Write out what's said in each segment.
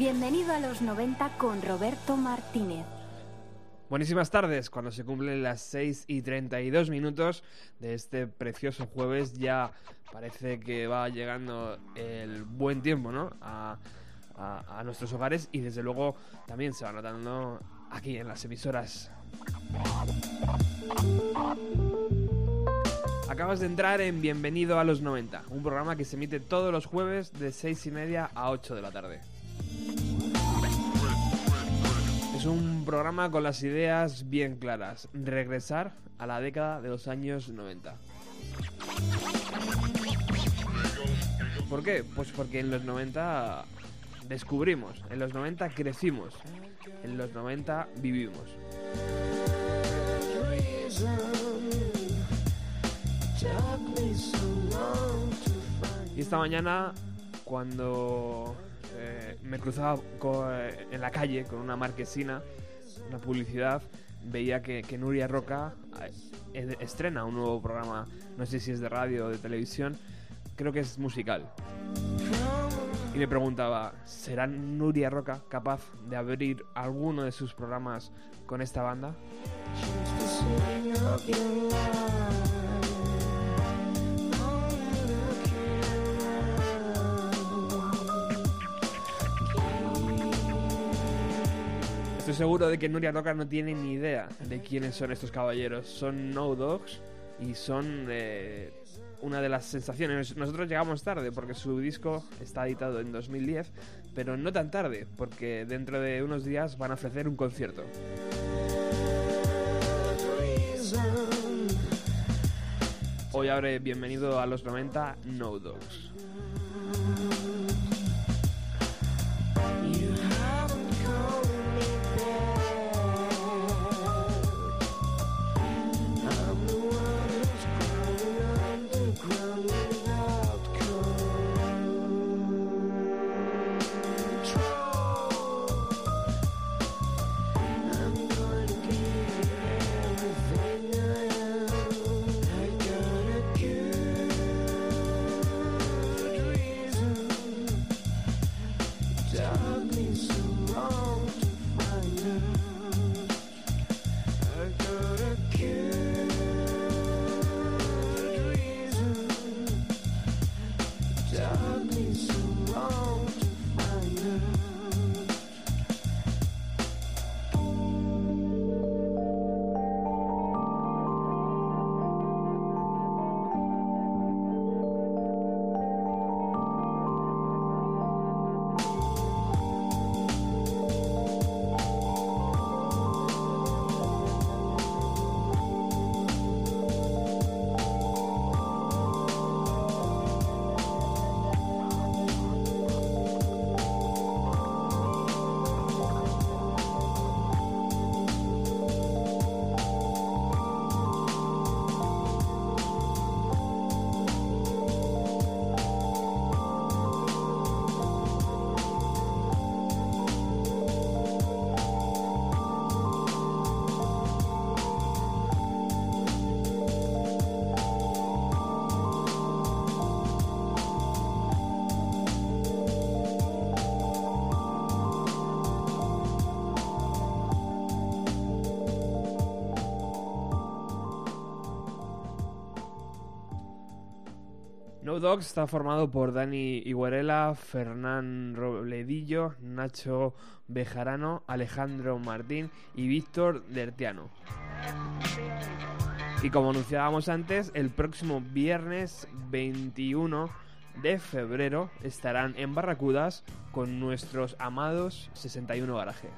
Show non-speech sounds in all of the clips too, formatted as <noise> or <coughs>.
Bienvenido a los 90 con Roberto Martínez. Buenísimas tardes, cuando se cumplen las 6 y 32 minutos de este precioso jueves, ya parece que va llegando el buen tiempo, ¿no? A, nuestros hogares y desde luego también se va notando aquí en las emisoras. Acabas de entrar en Bienvenido a los 90, un programa que se emite todos los jueves de 6 y media a 8 de la tarde. Es un programa con las ideas bien claras. Regresar a la década de los años 90. ¿Por qué? Pues porque en los 90 descubrimos, en los 90 crecimos, en los 90 vivimos. Y esta mañana, cuando eh, me cruzaba eh, en la calle con una marquesina, una publicidad, veía que, que Nuria Roca eh, estrena un nuevo programa, no sé si es de radio o de televisión, creo que es musical. Y me preguntaba, ¿será Nuria Roca capaz de abrir alguno de sus programas con esta banda? Seguro de que Nuria Roca no tiene ni idea de quiénes son estos caballeros. Son No Dogs y son eh, una de las sensaciones. Nosotros llegamos tarde porque su disco está editado en 2010, pero no tan tarde porque dentro de unos días van a ofrecer un concierto. Hoy abre bienvenido a los 90 No Dogs. Está formado por Dani Iguarela, Fernán Robledillo, Nacho Bejarano, Alejandro Martín y Víctor Dertiano. Y como anunciábamos antes, el próximo viernes 21 de febrero estarán en Barracudas con nuestros amados 61 Garaje.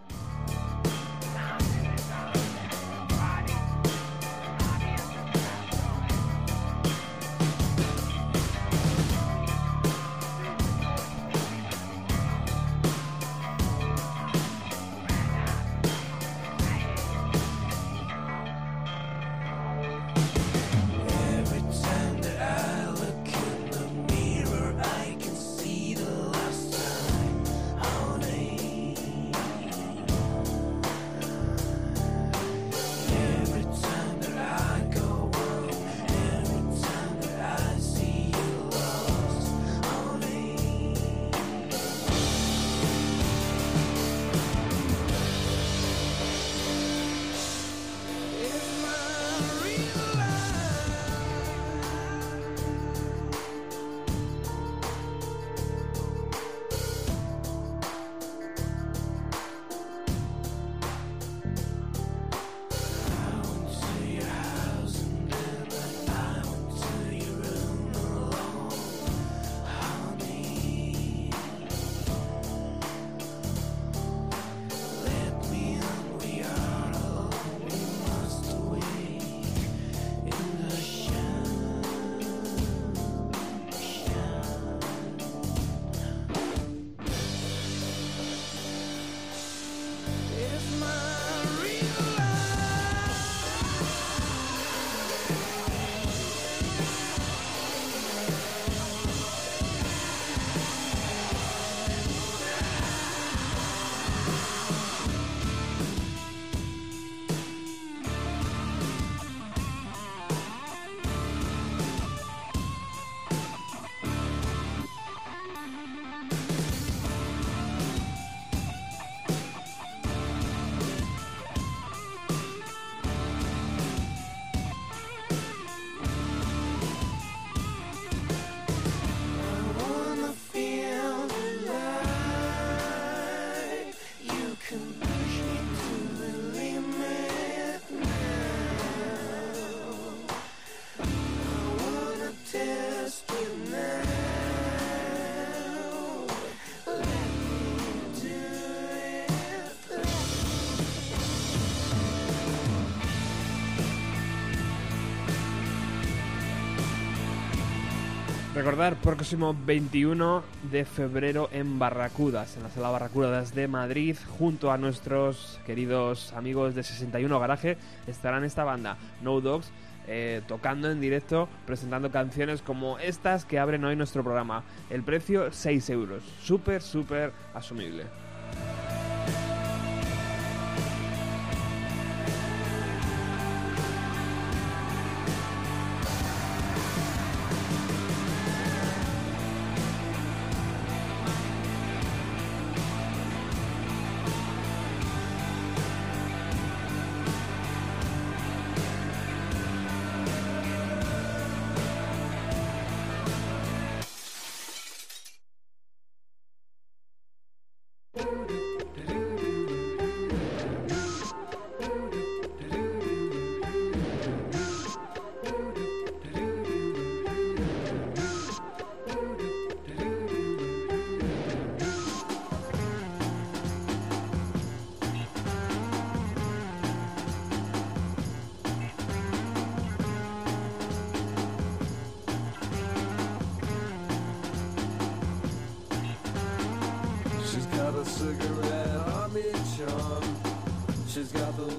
Recordar, próximo 21 de febrero en Barracudas, en la sala Barracudas de Madrid, junto a nuestros queridos amigos de 61 Garaje, estarán esta banda, No Dogs, eh, tocando en directo, presentando canciones como estas que abren hoy nuestro programa. El precio, 6 euros. Súper, súper asumible.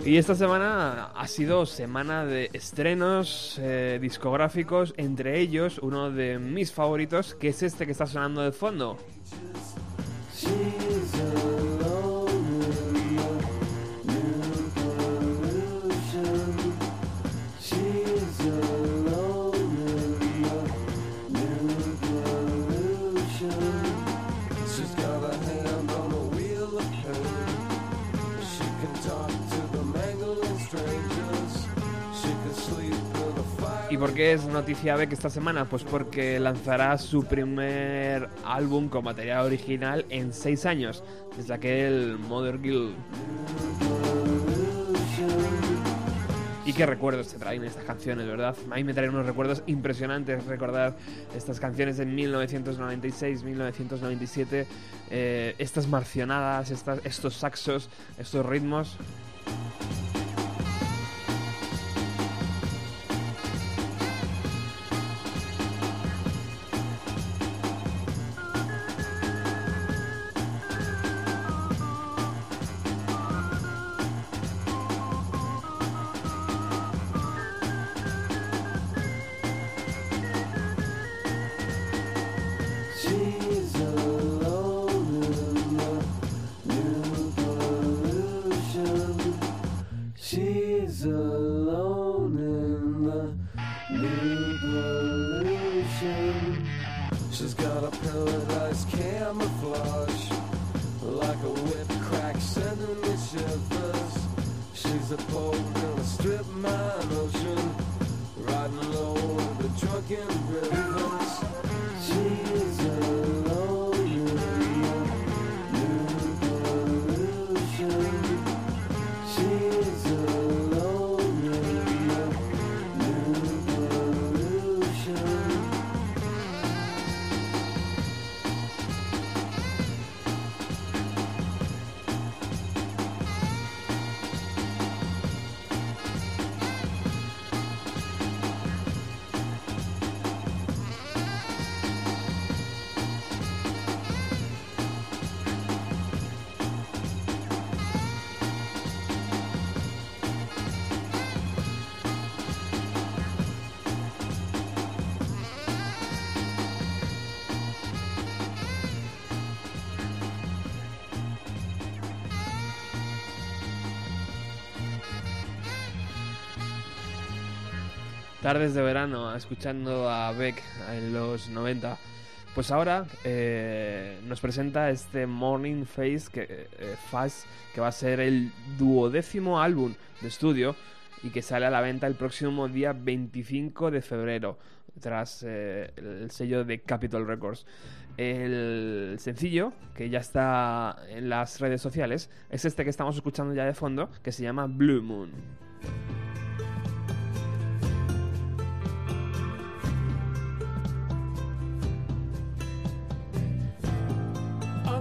Y esta semana ha sido semana de estrenos eh, discográficos, entre ellos uno de mis favoritos, que es este que está sonando de fondo. Es noticia Beck esta semana? Pues porque lanzará su primer álbum con material original en seis años, desde aquel Mother Guild. Y qué recuerdos te traen estas canciones, ¿verdad? A mí me traen unos recuerdos impresionantes recordar estas canciones de 1996, 1997, eh, estas marcionadas, estos saxos, estos ritmos. Tardes de verano, escuchando a Beck en los 90. Pues ahora eh, nos presenta este Morning Face que, eh, Face, que va a ser el duodécimo álbum de estudio y que sale a la venta el próximo día 25 de febrero, tras eh, el sello de Capitol Records. El sencillo, que ya está en las redes sociales, es este que estamos escuchando ya de fondo, que se llama Blue Moon.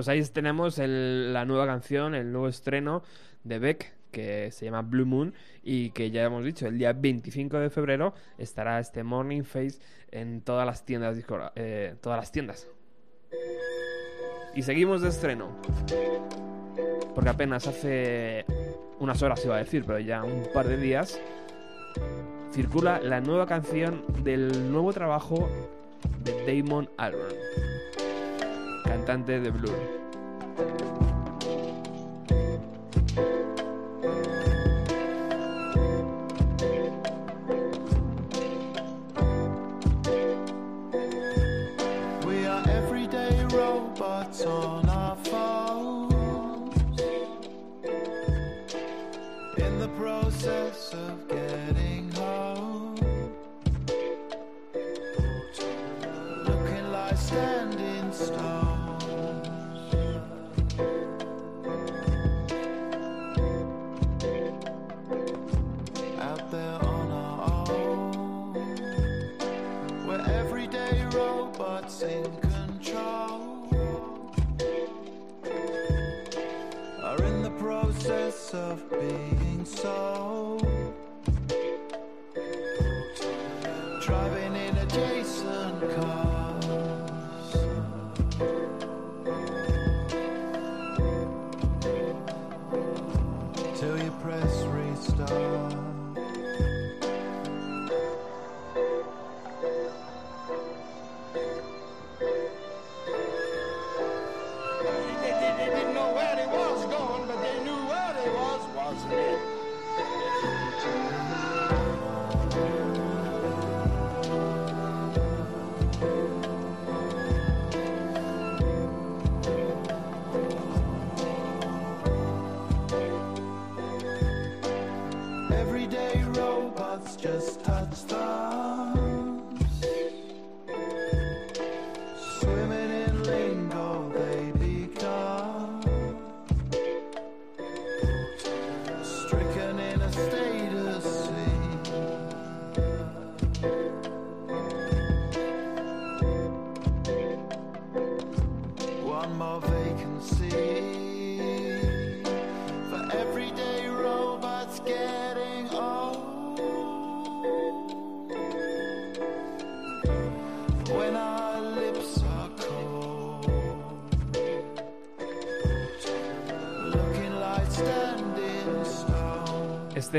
Pues ahí tenemos la nueva canción, el nuevo estreno de Beck, que se llama Blue Moon y que ya hemos dicho, el día 25 de febrero estará este Morning Face en todas las tiendas, eh, todas las tiendas. Y seguimos de estreno. Porque apenas hace unas horas iba a decir, pero ya un par de días circula la nueva canción del nuevo trabajo de Damon Albarn cantante de Blur. We are everyday robots on our phones. In control. Are in the process of being sold.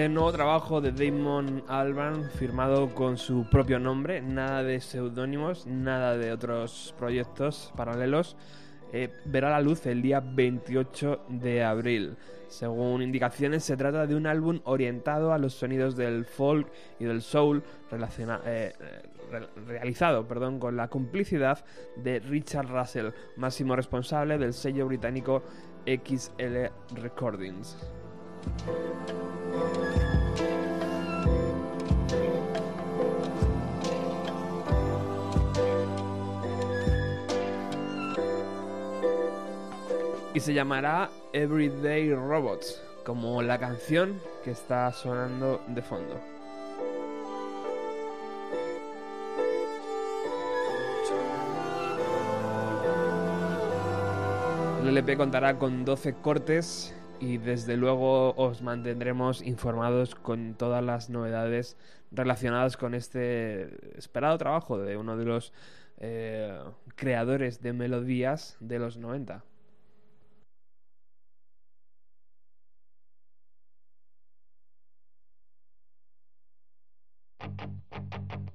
Este nuevo trabajo de Damon Albarn, firmado con su propio nombre, nada de seudónimos, nada de otros proyectos paralelos, eh, verá la luz el día 28 de abril. Según indicaciones, se trata de un álbum orientado a los sonidos del folk y del soul, eh, eh, re- realizado perdón, con la complicidad de Richard Russell, máximo responsable del sello británico XL Recordings. Y se llamará Everyday Robots, como la canción que está sonando de fondo. El LP contará con 12 cortes y desde luego os mantendremos informados con todas las novedades relacionadas con este esperado trabajo de uno de los eh, creadores de melodías de los 90. ピピピ。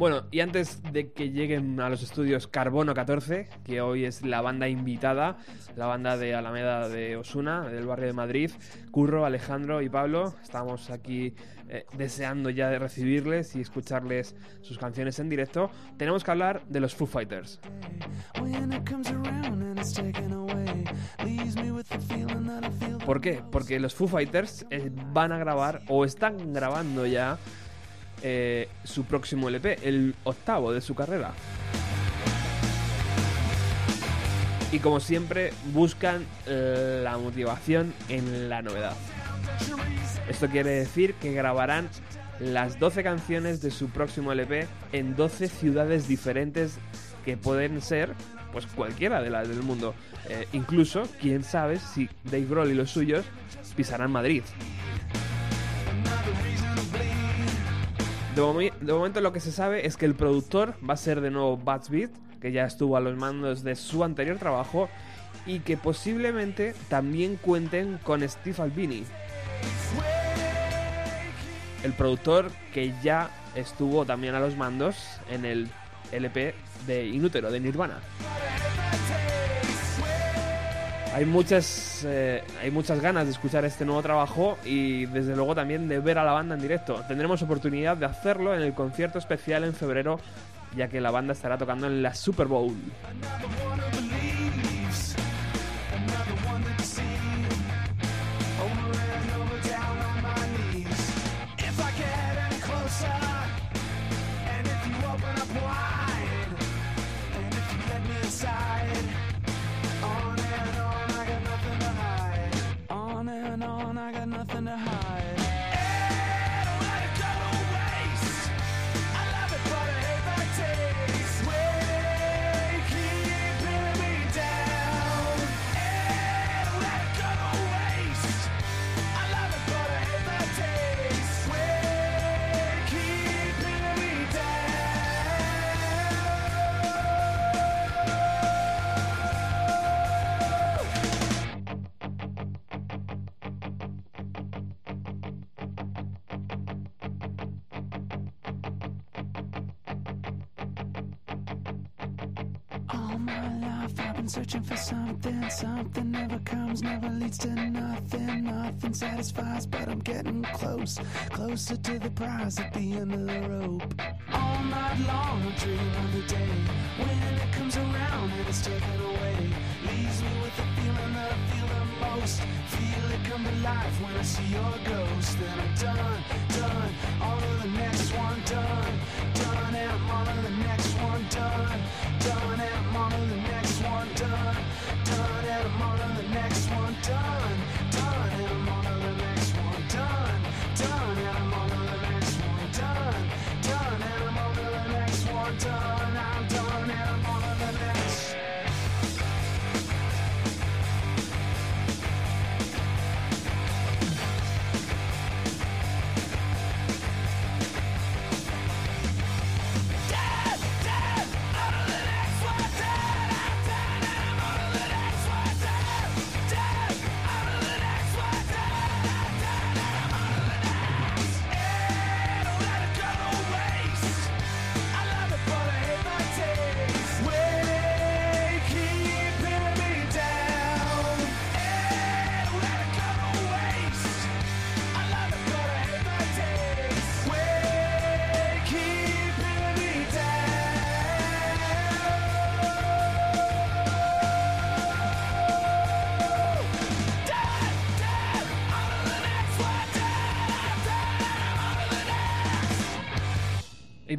Bueno, y antes de que lleguen a los estudios Carbono 14, que hoy es la banda invitada, la banda de Alameda de Osuna, del barrio de Madrid, Curro, Alejandro y Pablo, estamos aquí eh, deseando ya de recibirles y escucharles sus canciones en directo, tenemos que hablar de los Foo Fighters. ¿Por qué? Porque los Foo Fighters eh, van a grabar o están grabando ya eh, su próximo LP, el octavo de su carrera. Y como siempre, buscan la motivación en la novedad. Esto quiere decir que grabarán las 12 canciones de su próximo LP en 12 ciudades diferentes que pueden ser pues cualquiera de las del mundo. Eh, incluso, quién sabe si Dave Grohl y los suyos pisarán Madrid. De, momento lo que se sabe es que el productor va a ser de nuevo Bats Beat, que ya estuvo a los mandos de su anterior trabajo, y que posiblemente también cuenten con Steve Albini, el productor que ya estuvo también a los mandos en el LP de Inútero, de Nirvana. Hay muchas, eh, hay muchas ganas de escuchar este nuevo trabajo y desde luego también de ver a la banda en directo. Tendremos oportunidad de hacerlo en el concierto especial en febrero, ya que la banda estará tocando en la Super Bowl. I got nothing to hide. Never leads to nothing. Nothing satisfies, but I'm getting close. Closer to the prize at the end of the rope. All night long I dream of the day when it comes around and it's taken away. Leaves me with the feeling that I feel the most. Feel it come to life when I see your ghost. Then I'm done, done. On to the next one, done, done. And I'm on to the next one, done, done. And I'm on to the next one, done. Done,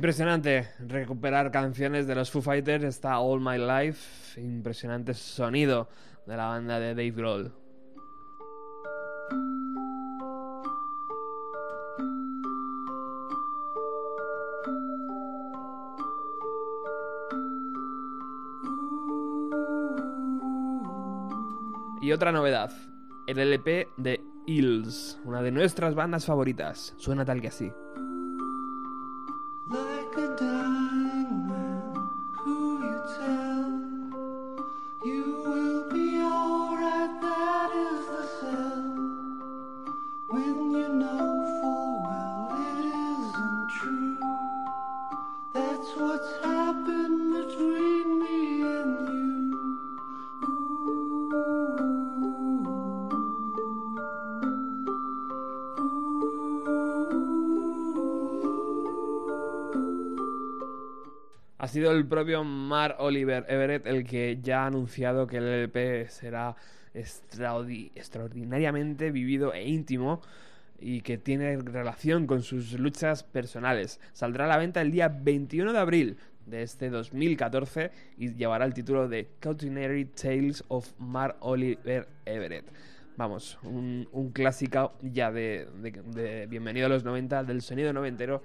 Impresionante recuperar canciones de los Foo Fighters, está All My Life, impresionante sonido de la banda de Dave Grohl. Y otra novedad, el LP de Hills, una de nuestras bandas favoritas, suena tal que así. Like a dying man who you tell you will be alright. That is the cell. When you know Ha sido el propio Mar Oliver Everett el que ya ha anunciado que el LP será extraordi- extraordinariamente vivido e íntimo y que tiene relación con sus luchas personales. Saldrá a la venta el día 21 de abril de este 2014 y llevará el título de Cautionary Tales of Mar Oliver Everett. Vamos, un, un clásico ya de, de- de Bienvenido a los 90, del sonido noventero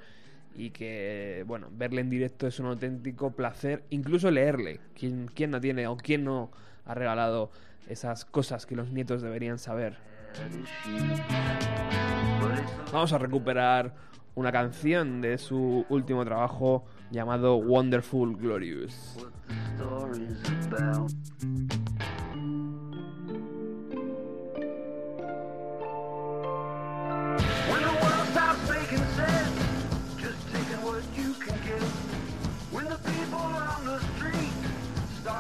y que, bueno, verle en directo es un auténtico placer, incluso leerle. ¿Quién, quién no tiene o quién no ha regalado esas cosas que los nietos deberían saber? Vamos a recuperar una canción de su último trabajo llamado Wonderful Glorious.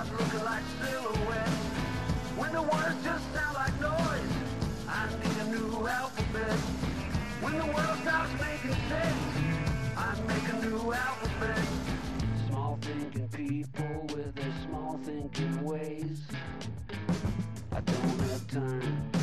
Start looking like silhouettes. When the words just sound like noise, I need a new alphabet. When the world stops making sense, I make a new alphabet. Small thinking people with their small thinking ways. I don't have time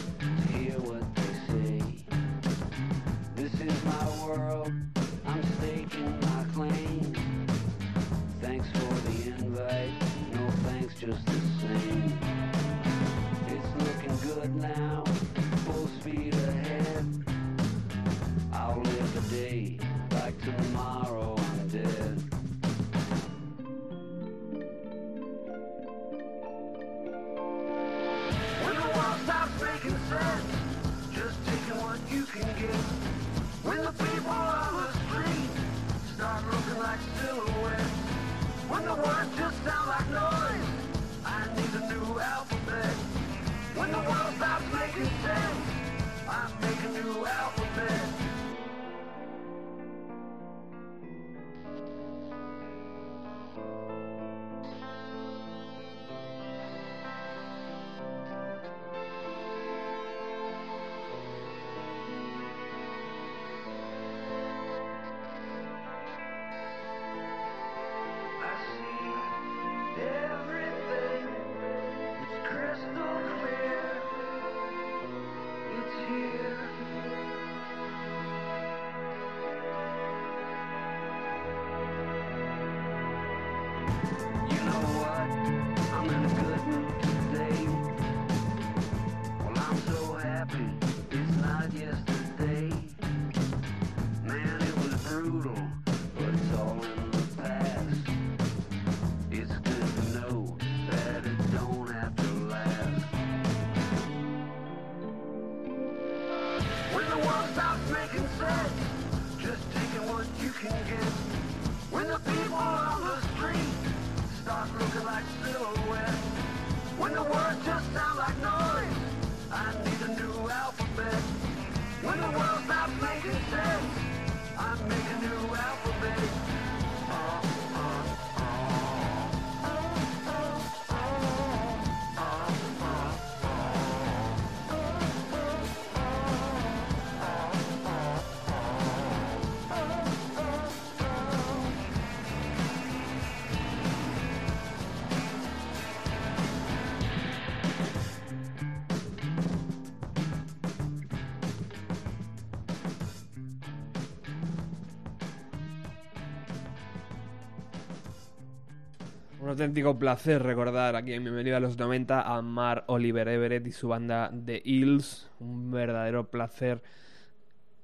auténtico placer recordar aquí en Bienvenido a los 90 a Mar Oliver Everett y su banda The Hills. Un verdadero placer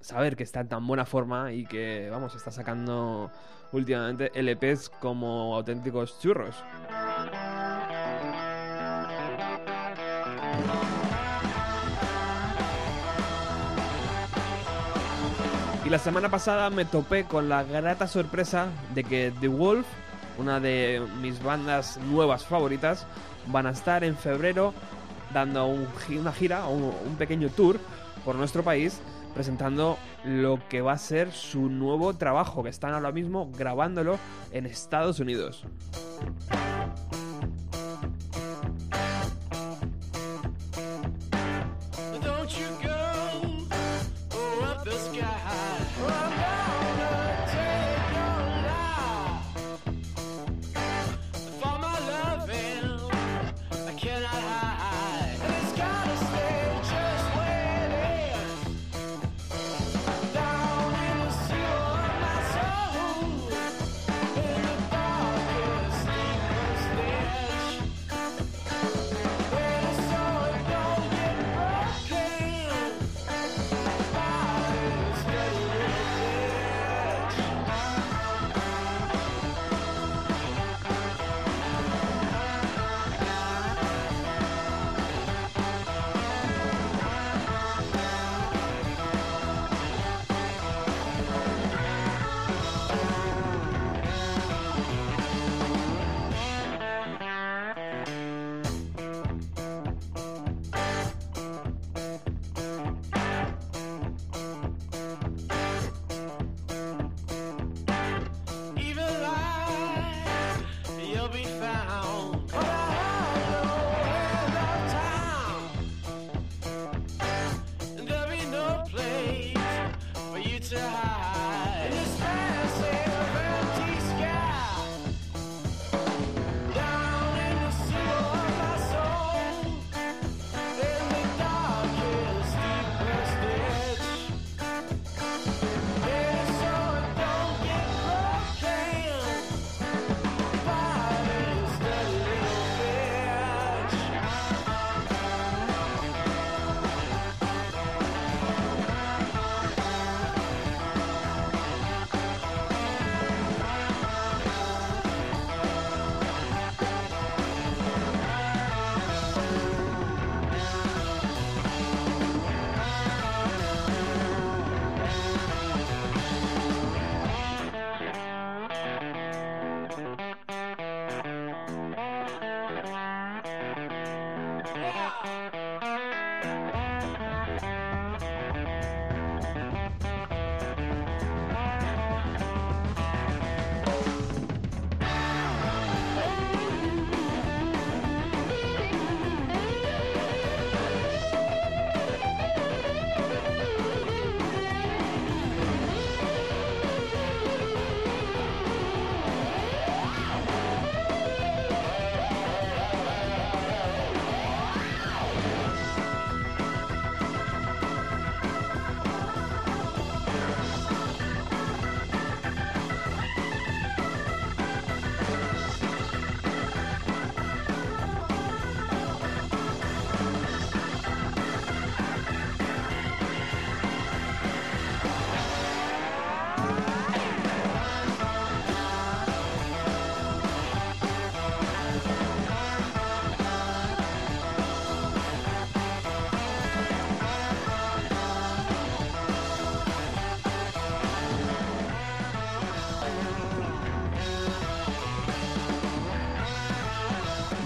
saber que está en tan buena forma y que, vamos, está sacando últimamente LPs como auténticos churros. Y la semana pasada me topé con la grata sorpresa de que The Wolf, una de mis bandas nuevas favoritas, van a estar en febrero dando una gira, un, un pequeño tour por nuestro país presentando lo que va a ser su nuevo trabajo, que están ahora mismo grabándolo en Estados Unidos.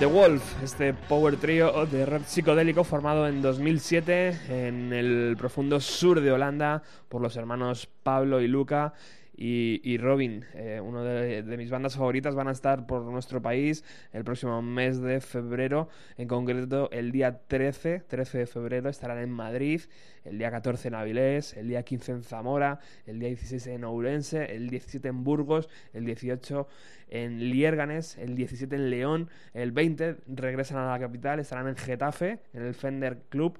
The Wolf, este power trio de rock psicodélico formado en 2007 en el profundo sur de Holanda por los hermanos Pablo y Luca y, Robin, eh, de, de mis bandas favoritas, van a estar por nuestro país el próximo mes de febrero, en concreto el día 13, 13 de febrero estarán en Madrid, el día 14 en Avilés, el día 15 en Zamora, el día 16 en Ourense, el 17 en Burgos, el 18 en Liérganes, el 17 en León, el 20 regresan a la capital, estarán en Getafe, en el Fender Club,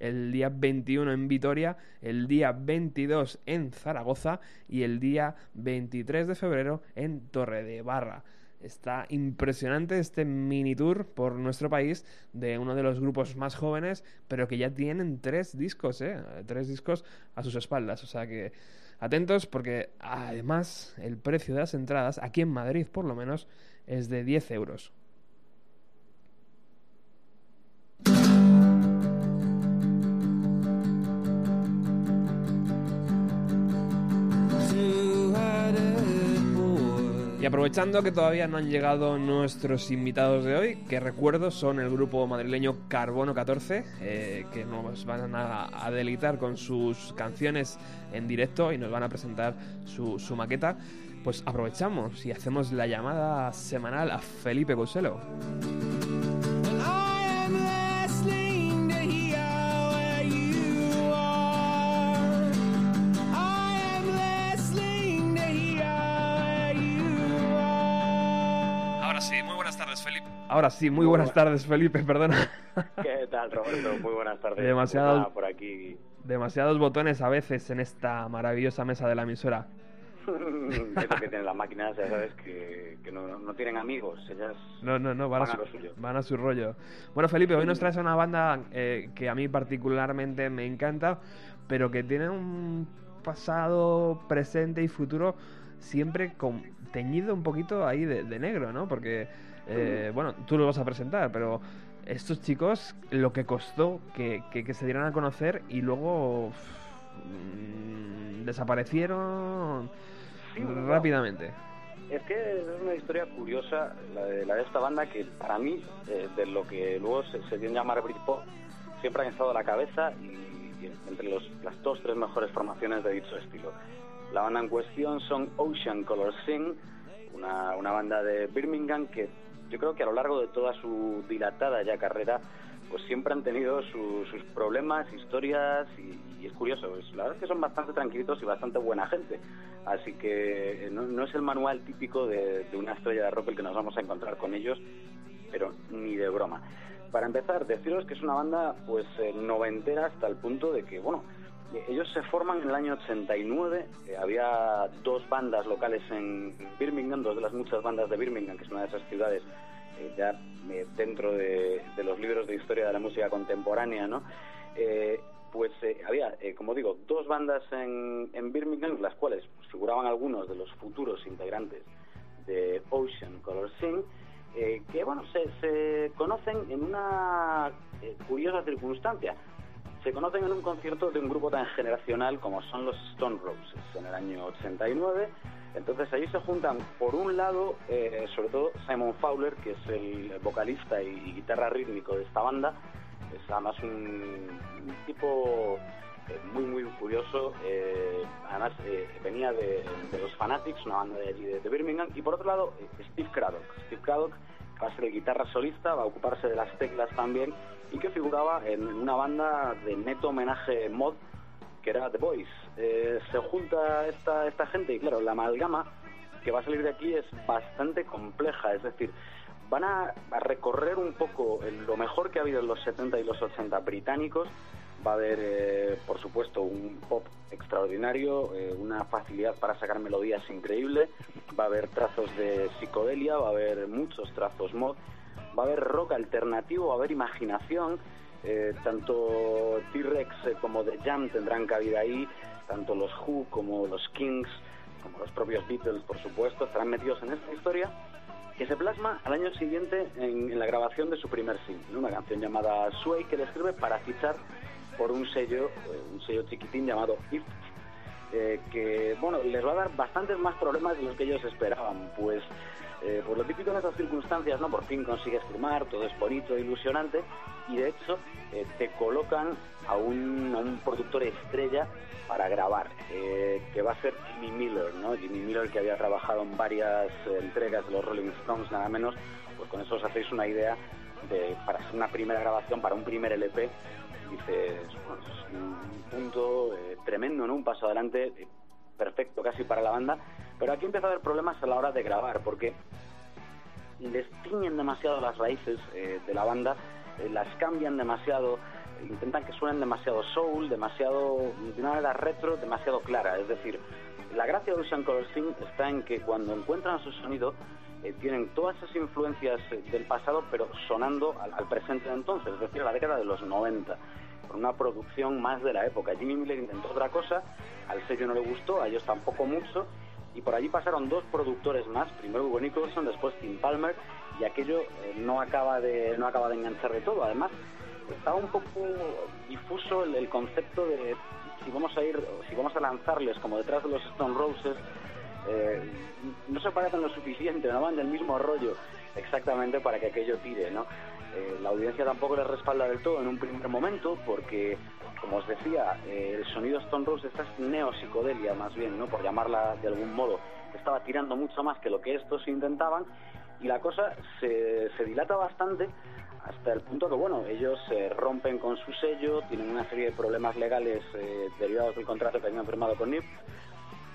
el día 21 en Vitoria, el día 22 en Zaragoza y el día 23 de febrero en Torre de Barra. Está impresionante este mini tour por nuestro país de uno de los grupos más jóvenes, pero que ya tienen tres discos, ¿eh? Tres discos a sus espaldas. O sea que atentos porque además el precio de las entradas, aquí en Madrid por lo menos, es de 10 euros. Y aprovechando que todavía no han llegado nuestros invitados de hoy, que recuerdo son el grupo madrileño Carbono 14, eh, que nos van a, a deleitar con sus canciones en directo y nos van a presentar su, maqueta, pues aprovechamos y hacemos la llamada semanal a Felipe Cuselo. Sí, muy buenas tardes, Felipe. Ahora sí, muy buenas tardes, Felipe, perdona. <laughs> ¿Qué tal, Roberto? Muy buenas tardes. Demasiado- nada, por aquí. Demasiados botones a veces en esta maravillosa mesa de la emisora. <laughs> que tienen las máquinas, ya sabes, que, que no, no tienen amigos. Ellas No, no, no, van, Van a, a su, lo suyo. van a su rollo. Bueno, Felipe, hoy nos traes una banda eh, que a mí particularmente me encanta, pero que tiene un pasado, presente y futuro siempre con, teñido un poquito ahí de, de negro, ¿no? Porque, eh, bueno, tú lo vas a presentar, pero estos chicos, lo que costó que, que- que se dieran a conocer y luego mm, desaparecieron Sí, rápidamente. Es que es una historia curiosa la de, la de esta banda que para mí, eh, de lo que luego se, se dio en llamar Britpop, siempre han estado a la cabeza y, y entre los, las dos tres mejores formaciones de dicho estilo. La banda en cuestión son Ocean Color Sing, una, banda de Birmingham que yo creo que a lo largo de toda su dilatada ya carrera pues siempre han tenido su- sus problemas, historias y, es curioso, pues, la verdad es que son bastante tranquilitos y bastante buena gente. Así que eh, no, es el manual típico de, una estrella de rock el que nos vamos a encontrar con ellos, pero ni de broma. Para empezar, deciros que es una banda pues eh, noventera hasta el punto de que, bueno, ellos se forman en el año 89, eh, había dos bandas locales en Birmingham, dos de las muchas bandas de Birmingham, que es una de esas ciudades eh, ya eh, dentro de, los libros de historia de la música contemporánea, ¿no? Eh, pues eh, había, eh, como digo, dos bandas en, en Birmingham, las cuales figuraban algunos de los futuros integrantes de Ocean Color Sing, eh, que bueno, se, se conocen en una eh, curiosa circunstancia. Se conocen en un concierto de un grupo tan generacional como son los Stone Roses en el año 89. Entonces allí se juntan, por un lado, eh, sobre todo Simon Fowler, que es el vocalista y, guitarra rítmico de esta banda. Es además un, un tipo eh, muy, muy curioso. eh, además, eh, venía de, de los Fanatics, una banda de allí de, de Birmingham. Y por otro lado, eh, Steve Craddock. Steve Craddock va a ser guitarra solista, va a ocuparse de las teclas también y que figuraba en una banda de neto homenaje mod que era The Boys. Eh, se junta esta, esta gente y claro, la amalgama que va a salir de aquí es bastante compleja, es decir, van a, recorrer un poco lo mejor que ha habido en los 70 y los 80 británicos. Va a haber, eh, por supuesto, un pop extraordinario, eh, una facilidad para sacar melodías increíble, va a haber trazos de psicodelia, va a haber muchos trazos mod, va a haber rock alternativo, va a haber imaginación, eh, tanto T-Rex como The Jam tendrán cabida ahí, tanto los Who como los Kings, como los propios Beatles, por supuesto, estarán metidos en esta historia que se plasma al año siguiente en, la grabación de su primer single, una canción llamada Sway que le escribe para fichar por un sello, eh, un sello chiquitín llamado If, eh, que bueno les va a dar bastantes más problemas de los que ellos esperaban, pues eh, por lo típico en esas circunstancias, ¿no? Por fin consigues firmar, todo es bonito, ilusionante, y de hecho te colocan a un, a un productor estrella para grabar, que va a ser Jimmy Miller, ¿no? Jimmy Miller que había trabajado en varias entregas de los Rolling Stones, nada menos, pues con eso os hacéis una idea de, para hacer una primera grabación, para un primer LP, dices, un punto eh, tremendo, ¿no? Un paso adelante eh, perfecto casi para la banda, pero aquí empieza a haber problemas a la hora de grabar, porque les tiñen demasiado las raíces eh, de la banda, las cambian demasiado, intentan que suenen demasiado soul, demasiado, de una manera retro, demasiado clara. Es decir, la gracia de Ocean Color Sing está en que cuando encuentran su sonido, eh, tienen todas esas influencias del pasado, pero sonando al, al presente de entonces, es decir, a la década de los 90, con una producción más de la época. Jimmy Miller intentó otra cosa, al sello no le gustó, a ellos tampoco mucho, y por allí pasaron dos productores más, primero Hugo Nicholson, después Tim Palmer, y aquello eh, no acaba de no acaba de enganchar de todo. Además, estaba un poco difuso el, el concepto de si vamos a ir, si vamos a lanzarles como detrás de los Stone Roses, eh, no se parecen lo suficiente, no van del mismo rollo exactamente para que aquello tire, ¿no? Eh, la audiencia tampoco les respalda del todo en un primer momento porque, como os decía, eh, el sonido Stone Rose, esta es neopsicodelia más bien, ¿no? Por llamarla de algún modo, estaba tirando mucho más que lo que estos intentaban y la cosa se, se dilata bastante hasta el punto que, bueno, ellos se rompen con su sello, tienen una serie de problemas legales eh, derivados del contrato que habían firmado con NIP.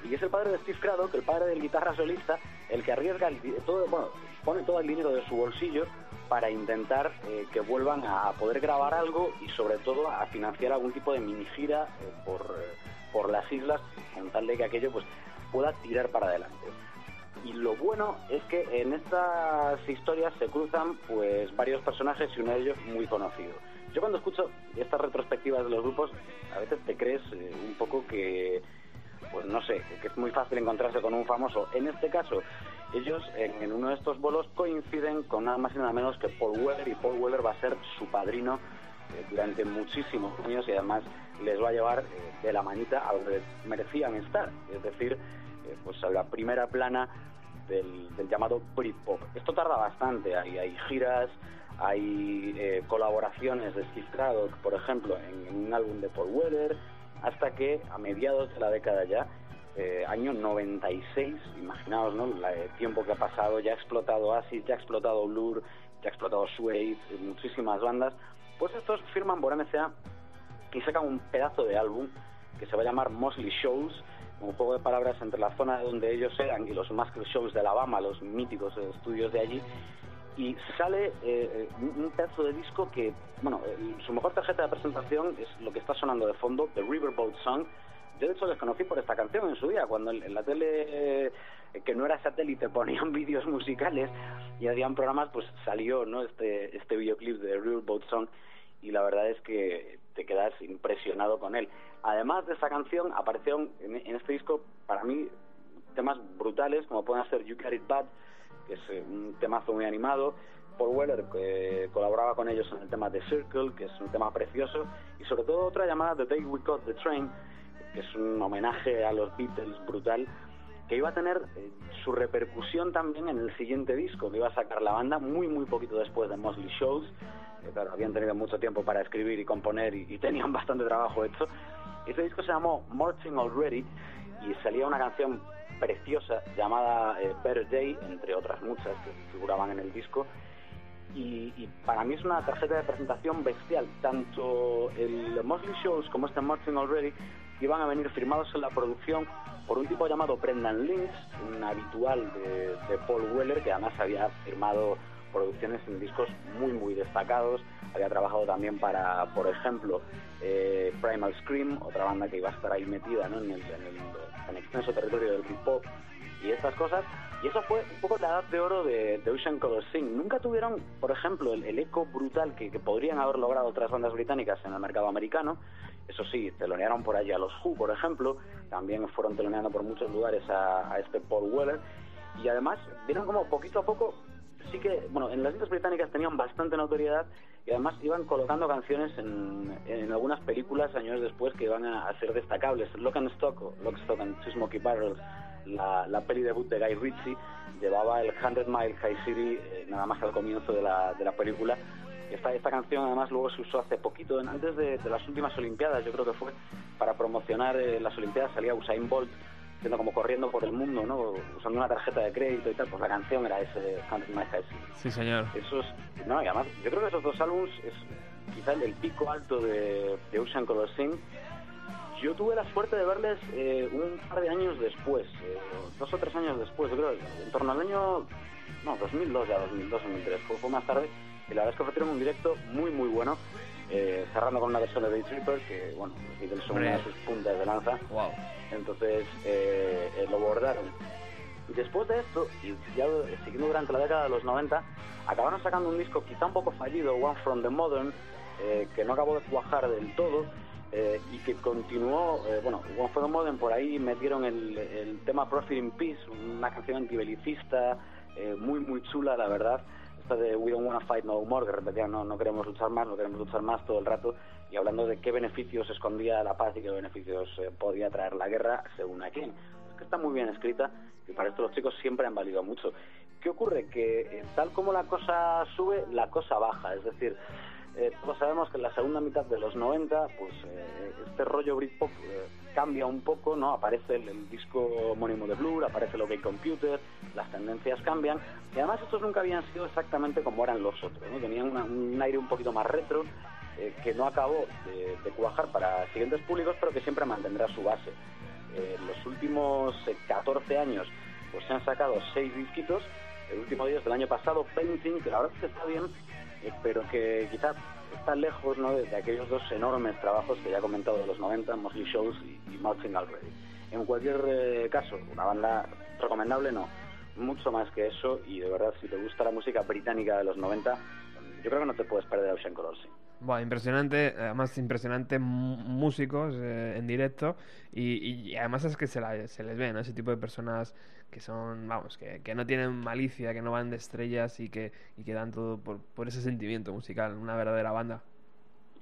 Y es el padre de Steve Craddock, el padre del guitarra solista, el que arriesga el todo, bueno, pone todo el dinero de su bolsillo para intentar eh, que vuelvan a poder grabar algo y sobre todo a financiar algún tipo de mini gira eh, por, eh, por las islas con tal de que aquello pues pueda tirar para adelante. Y lo bueno es que en estas historias se cruzan pues varios personajes y uno de ellos muy conocido. Yo cuando escucho estas retrospectivas de los grupos, a veces te crees un poco que, pues no sé, que es muy fácil encontrarse con un famoso. En este caso, ellos en, uno de estos bolos coinciden con nada más y nada menos que Paul Weller y Paul Weller va a ser su padrino eh, durante muchísimos años y además les va a llevar eh, de la manita a donde merecían estar, es decir, eh, pues a la primera plana del, llamado Britpop. Esto tarda bastante, hay, giras, hay eh, colaboraciones de Steve por ejemplo, en, en un álbum de Paul Weller, hasta que a mediados de la década ya, eh, año 96, imaginaos, ¿no? El tiempo que ha pasado, ya ha explotado Asis, ya ha explotado Blur, ya ha explotado Suede, muchísimas bandas, pues estos firman por MCA y sacan un pedazo de álbum que se va a llamar Mosley Shows, un juego de palabras entre la zona donde ellos eran y los Muscle Shows de Alabama, los míticos estudios de allí, y sale eh, un un pedazo de disco que, bueno, eh, su mejor tarjeta de presentación es lo que está sonando de fondo, The Riverboat Song. Yo de hecho les conocí por esta canción en su día, cuando en, la tele, eh, que no era satélite, <laughs> ponían vídeos musicales y hacían programas, pues salió ¿no? este, este videoclip de Riverboat Song y la verdad es que te quedas impresionado con él. Además de esa canción, aparecieron en, en este disco, para mí, temas brutales, como pueden ser You Got It Bad, que es eh, un temazo muy animado. Paul Weller que colaboraba con ellos en el tema The Circle, que es un tema precioso, y sobre todo otra llamada The Day We Caught the Train, que es un homenaje a los Beatles brutal, que iba a tener eh, su repercusión también en el siguiente disco que iba a sacar la banda muy muy poquito después de Mosley Shows. que, claro, habían tenido mucho tiempo para escribir y componer y, y tenían <laughs> bastante trabajo hecho. Este disco se llamó Marching Already y salía una canción preciosa llamada eh, Better Day, entre otras muchas que figuraban en el disco. Y, para mí es una tarjeta de presentación bestial. Tanto el Mosley Shows como este Marching Already iban a venir firmados en la producción por un tipo llamado Brendan Lynch, un habitual de, Paul Weller, que además había firmado producciones en discos muy muy destacados. Había trabajado también para, por ejemplo, eh, Primal Scream, otra banda que iba a estar ahí metida ¿no? en el tan extenso territorio del hip hop y estas cosas. Y eso fue un poco la edad de oro de, de Ocean Color Sing. Nunca tuvieron, por ejemplo, el, el eco brutal que, que podrían haber logrado otras bandas británicas en el mercado americano. Eso sí, telonearon por allí a los Who, por ejemplo. También fueron teloneando por muchos lugares a, a este Paul Weller. Y además, vieron como poquito a poco sí que, bueno, en las listas británicas tenían bastante notoriedad y además iban colocando canciones en, en algunas películas años después que iban a, a ser destacables. Lock and Stock, Lock, Stock and Two Smoky Barrels, la, la peli debut de Guy Ritchie, llevaba el 100 Mile High City eh, nada más al comienzo de la, de la película. Esta, esta canción además luego se usó hace poquito, antes de, de las últimas Olimpiadas, yo creo que fue, para promocionar eh, las Olimpiadas salía Usain Bolt siendo como corriendo por el mundo, ¿no? Usando una tarjeta de crédito y tal, pues la canción era ese High City. Sí, señor. Esos, no, y además, yo creo que esos dos álbumes es quizá el, el pico alto de, de Ocean Color. Yo tuve la suerte de verles eh, un par de años después, eh, dos o tres años después, yo creo, en torno al año, no, 2002 ya, 2002, 2003, fue, fue más tarde, y la verdad es que ofrecieron un directo muy, muy bueno, eh, cerrando con una versión de Day Tripper, que, bueno, los Beatles son una de sus puntas de lanza. Wow. Entonces eh, eh, lo bordaron. Y después de esto, y ya siguiendo durante la década de los 90, acabaron sacando un disco quizá un poco fallido, One from the Modern, eh, que no acabó de cuajar del todo eh, y que continuó, eh, bueno, One from the Modern por ahí metieron el, el tema Profit in Peace, una canción antibelicista, muy muy chula la verdad, esta de We don't wanna fight no more, que repetían no, no queremos luchar más, no queremos luchar más todo el rato, y hablando de qué beneficios escondía la paz y qué beneficios eh, podía traer la guerra según a quién. Es que está muy bien escrita y para esto los chicos siempre han valido mucho. ¿Qué ocurre? Que eh, tal como la cosa sube, la cosa baja. Es decir, eh, todos sabemos que en la segunda mitad de los 90, pues eh, este rollo Britpop eh, cambia un poco, ¿no? Aparece el, el disco homónimo de Blur, aparece el OK Computer, las tendencias cambian, y además estos nunca habían sido exactamente como eran los otros, ¿no? Tenían un aire un poquito más retro, eh, que no acabó de, cuajar para siguientes públicos, pero que siempre mantendrá su base. Eh, los últimos eh, 14 años pues se han sacado seis disquitos, el último de ellos del año pasado, Painting, que la verdad es que está bien, eh, pero que quizás está lejos ¿no? de, aquellos dos enormes trabajos que ya he comentado de los 90, Mosley Shows y, y Already. En cualquier eh, caso, una banda recomendable no, mucho más que eso y de verdad si te gusta la música británica de los 90, yo creo que no te puedes perder Ocean Color, sí. Buah, impresionante, además impresionante músicos eh, en directo y, y además es que se, la- se les ve, ¿no? Ese tipo de personas que son, vamos, que, que no tienen malicia, que no van de estrellas y que, y que dan todo por, por ese sentimiento musical, una verdadera banda.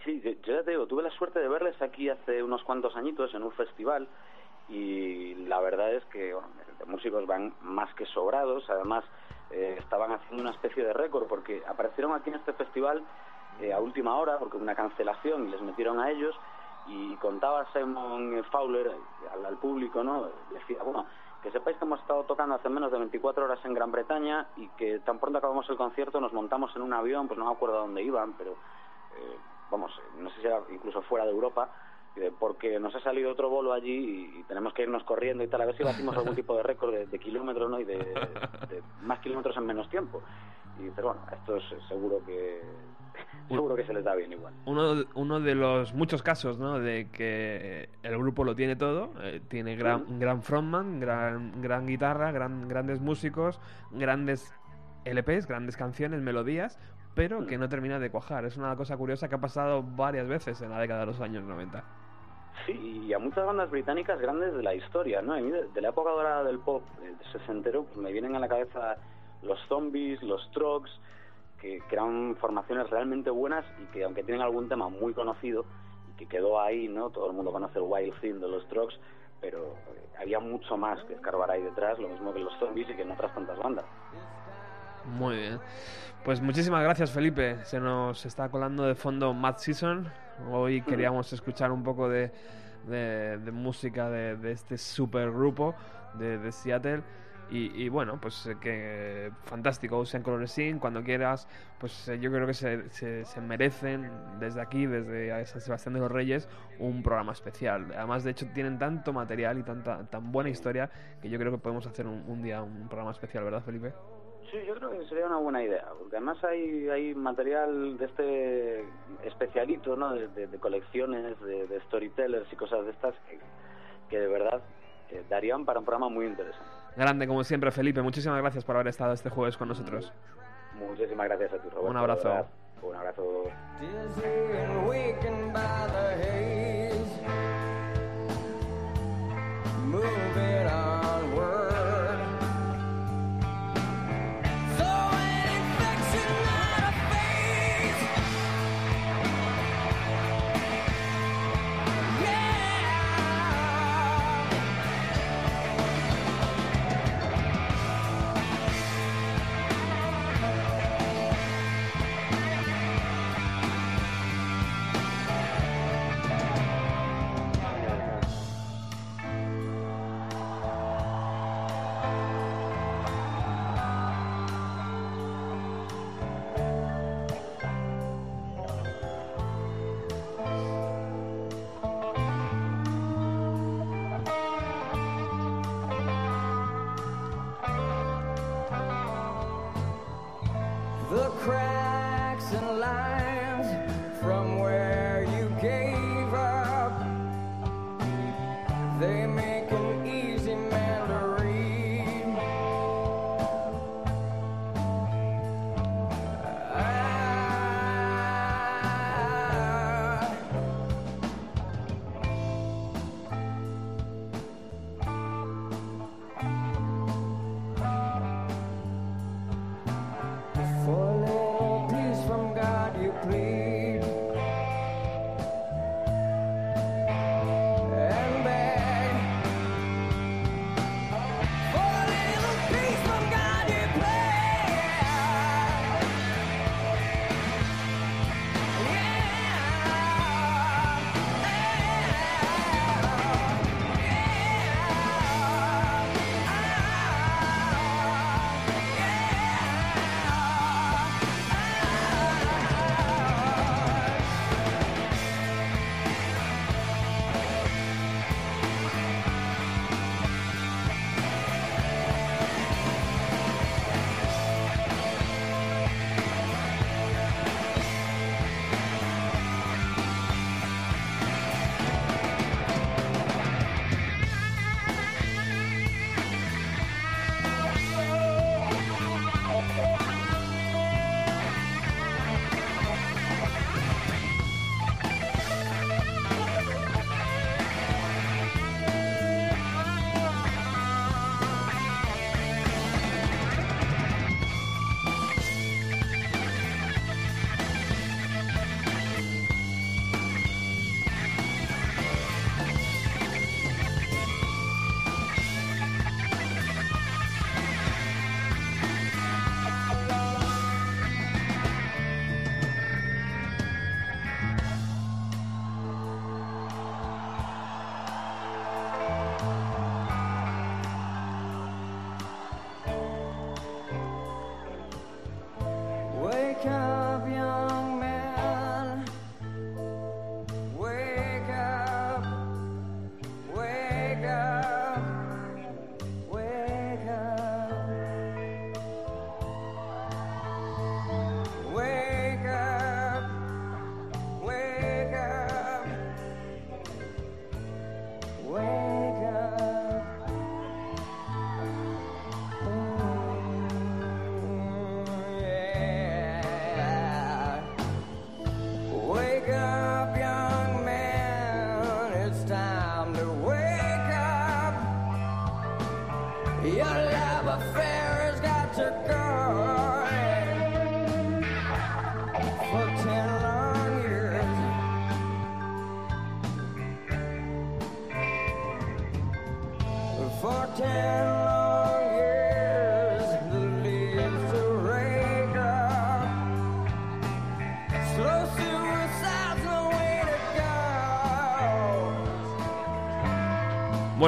Sí, yo yo ya te digo, tuve la suerte de verles aquí hace unos cuantos añitos en un festival y la verdad es que bueno, de músicos van más que sobrados, además eh, estaban haciendo una especie de récord porque aparecieron aquí en este festival eh, a última hora porque una cancelación y les metieron a ellos y contaba Simon Fowler eh, al, al público, ¿no? Decía, bueno, que sepáis que hemos estado tocando hace menos de 24 horas en Gran Bretaña y que tan pronto acabamos el concierto nos montamos en un avión, pues no me acuerdo a dónde iban, pero vamos, no sé si era incluso fuera de Europa, porque nos ha salido otro bolo allí y, tenemos que irnos corriendo y tal, a ver si batimos algún tipo de récord de, de kilómetros, ¿no? Y de, de más kilómetros en menos tiempo. Y pero bueno, esto es seguro que <laughs> seguro que se les da bien igual. Uno, de- uno de los muchos casos, ¿no? De que el grupo lo tiene todo, eh, tiene gran, gran frontman, gran, gran guitarra, gran, grandes músicos, grandes LPs, grandes canciones, melodías, pero que no termina de cuajar. Es una cosa curiosa que ha pasado varias veces en la década de los años 90. Sí, y a muchas bandas británicas grandes de la historia, ¿no? A mí de, la época dorada del pop eh, sesentero, pues me vienen a la cabeza los Zombies, los Trogs, que, que eran formaciones realmente buenas y que aunque tienen algún tema muy conocido y que quedó ahí, ¿no? Todo el mundo conoce el Wild Thing de los Trogs, pero eh, había mucho más que escarbar ahí detrás, lo mismo que los Zombies y que en otras tantas bandas. Muy bien. Pues muchísimas gracias, Felipe. Se nos está colando de fondo Mad Season. Hoy queríamos escuchar un poco de, de- de música de, de este super grupo de, de Seattle. Y, y bueno, pues eh, que fantástico, Ocean Color Scene, cuando quieras, pues eh, yo creo que se, se- se merecen desde aquí, desde San Sebastián de los Reyes, un programa especial. Además, de hecho, tienen tanto material y tanta tan buena historia que yo creo que podemos hacer un, un día un programa especial, ¿verdad, Felipe? Sí, yo creo que sería una buena idea, porque además hay, hay material de este especialito, ¿no? De, de- de colecciones, de, de storytellers y cosas de estas que, que de verdad eh, darían para un programa muy interesante. Grande, como siempre, Felipe. Muchísimas gracias por haber estado este jueves con nosotros. Muchísimas gracias a ti, Roberto. Un abrazo. Un abrazo. Moving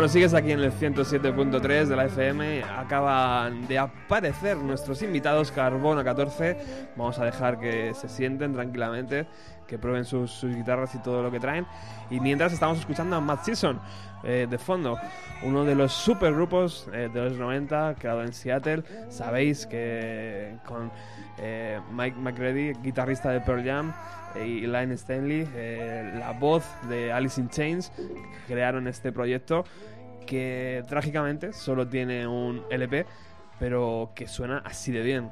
Sigues aquí en el 107.3 de la FM. Acaban de aparecer nuestros invitados Carbono 14. Vamos a dejar que se sienten tranquilamente, que prueben sus, sus guitarras y todo lo que traen. Y mientras estamos escuchando a Matt Season eh, de fondo, uno de los supergrupos eh, de los 90 creado en Seattle. Sabéis que con eh, Mike McCready, guitarrista de Pearl Jam, eh, y Lynn Stanley, eh, la voz de Alice in Chains, crearon este proyecto que trágicamente solo tiene un LP, pero que suena así de bien.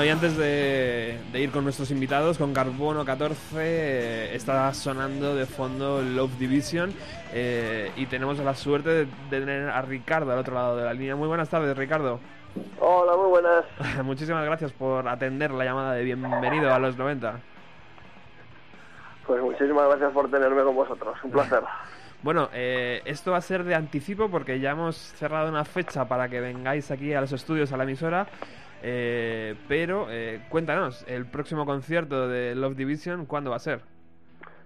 Bueno, y antes de, de ir con nuestros invitados, con Carbono 14, eh, está sonando de fondo Love Division eh, y tenemos la suerte de, de tener a Ricardo al otro lado de la línea. Muy buenas tardes, Ricardo. Hola, muy buenas. <laughs> Muchísimas gracias por atender la llamada de bienvenido a los 90. Pues muchísimas gracias por tenerme con vosotros. Un placer. <laughs> Bueno, eh, esto va a ser de anticipo porque ya hemos cerrado una fecha para que vengáis aquí a los estudios, a la emisora. Eh, pero eh, cuéntanos, el próximo concierto de Love Division, ¿cuándo va a ser?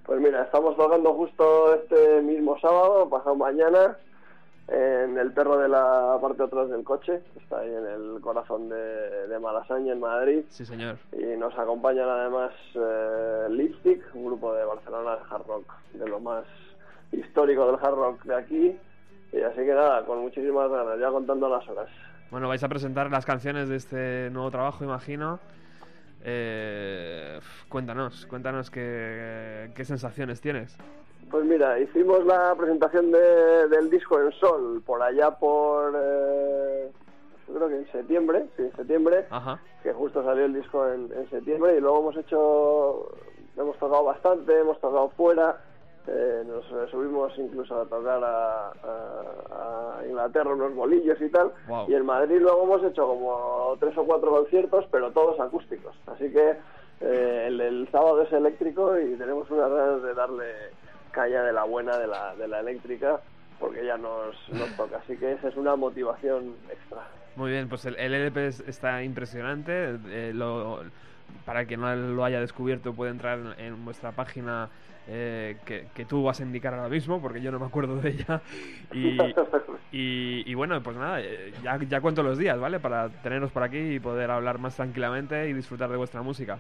Pues mira, estamos tocando justo este mismo sábado, pasado mañana, en el perro de la parte de atrás del coche, que está ahí en el corazón de, de Malasaña, en Madrid. Sí, señor. Y nos acompañan además eh, Lipstick, un grupo de Barcelona de hard rock, de lo más histórico del hard rock de aquí. Y así que nada, con muchísimas ganas, ya contando las horas. Bueno, vais a presentar las canciones de este nuevo trabajo, imagino. Eh, cuéntanos, cuéntanos qué, qué sensaciones tienes. Pues mira, hicimos la presentación de- del disco en Sol por allá por, eh, yo creo que en septiembre, sí, en septiembre, Ajá. que justo salió el disco en, en septiembre y luego hemos hecho, hemos tocado bastante, hemos tocado fuera, eh, nos eh, subimos incluso a tocar a, a- a Inglaterra unos bolillos y tal, Wow. y en Madrid luego hemos hecho como tres o cuatro conciertos, pero todos acústicos, así que eh, el, el sábado es eléctrico y tenemos unas ganas de darle caña de la buena de la, de la eléctrica porque ya nos, nos <laughs> toca, así que esa es una motivación extra. Muy bien, pues el, el LP es- está impresionante. eh, lo- para el que no lo haya descubierto, puede entrar en, en vuestra página eh, que, que tú vas a indicar ahora mismo, porque yo no me acuerdo de ella. Y, <laughs> y, y bueno, pues nada, eh, ya, ya cuento los días, ¿vale? Para teneros por aquí y poder hablar más tranquilamente y disfrutar de vuestra música.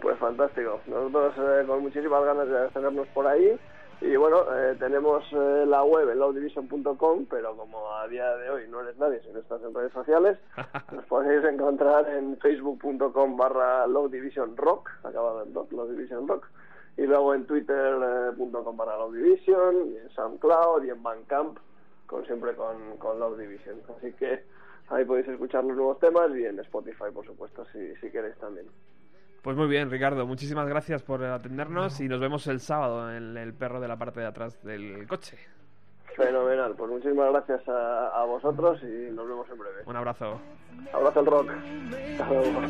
Pues fantástico. Nosotros eh, con muchísimas ganas de tenernos por ahí. Y bueno, eh, tenemos eh, la web en lowdivision.com, pero como a día de hoy no eres nadie si no estás en redes sociales, <laughs> nos podéis encontrar en facebook.com barra lowdivisionrock, acabado en rock, lowdivisionrock, y luego en twitter.com barra lowdivision, y en SoundCloud y en Bandcamp, con, siempre con, con Love Division. Así que ahí podéis escuchar los nuevos temas y en Spotify, por supuesto, si, si queréis también. Pues muy bien, Ricardo, muchísimas gracias por atendernos y nos vemos el sábado en el perro de la parte de atrás del coche. Fenomenal, pues muchísimas gracias a, a vosotros y nos vemos en breve. Un abrazo. Abrazo el rock. Hasta luego.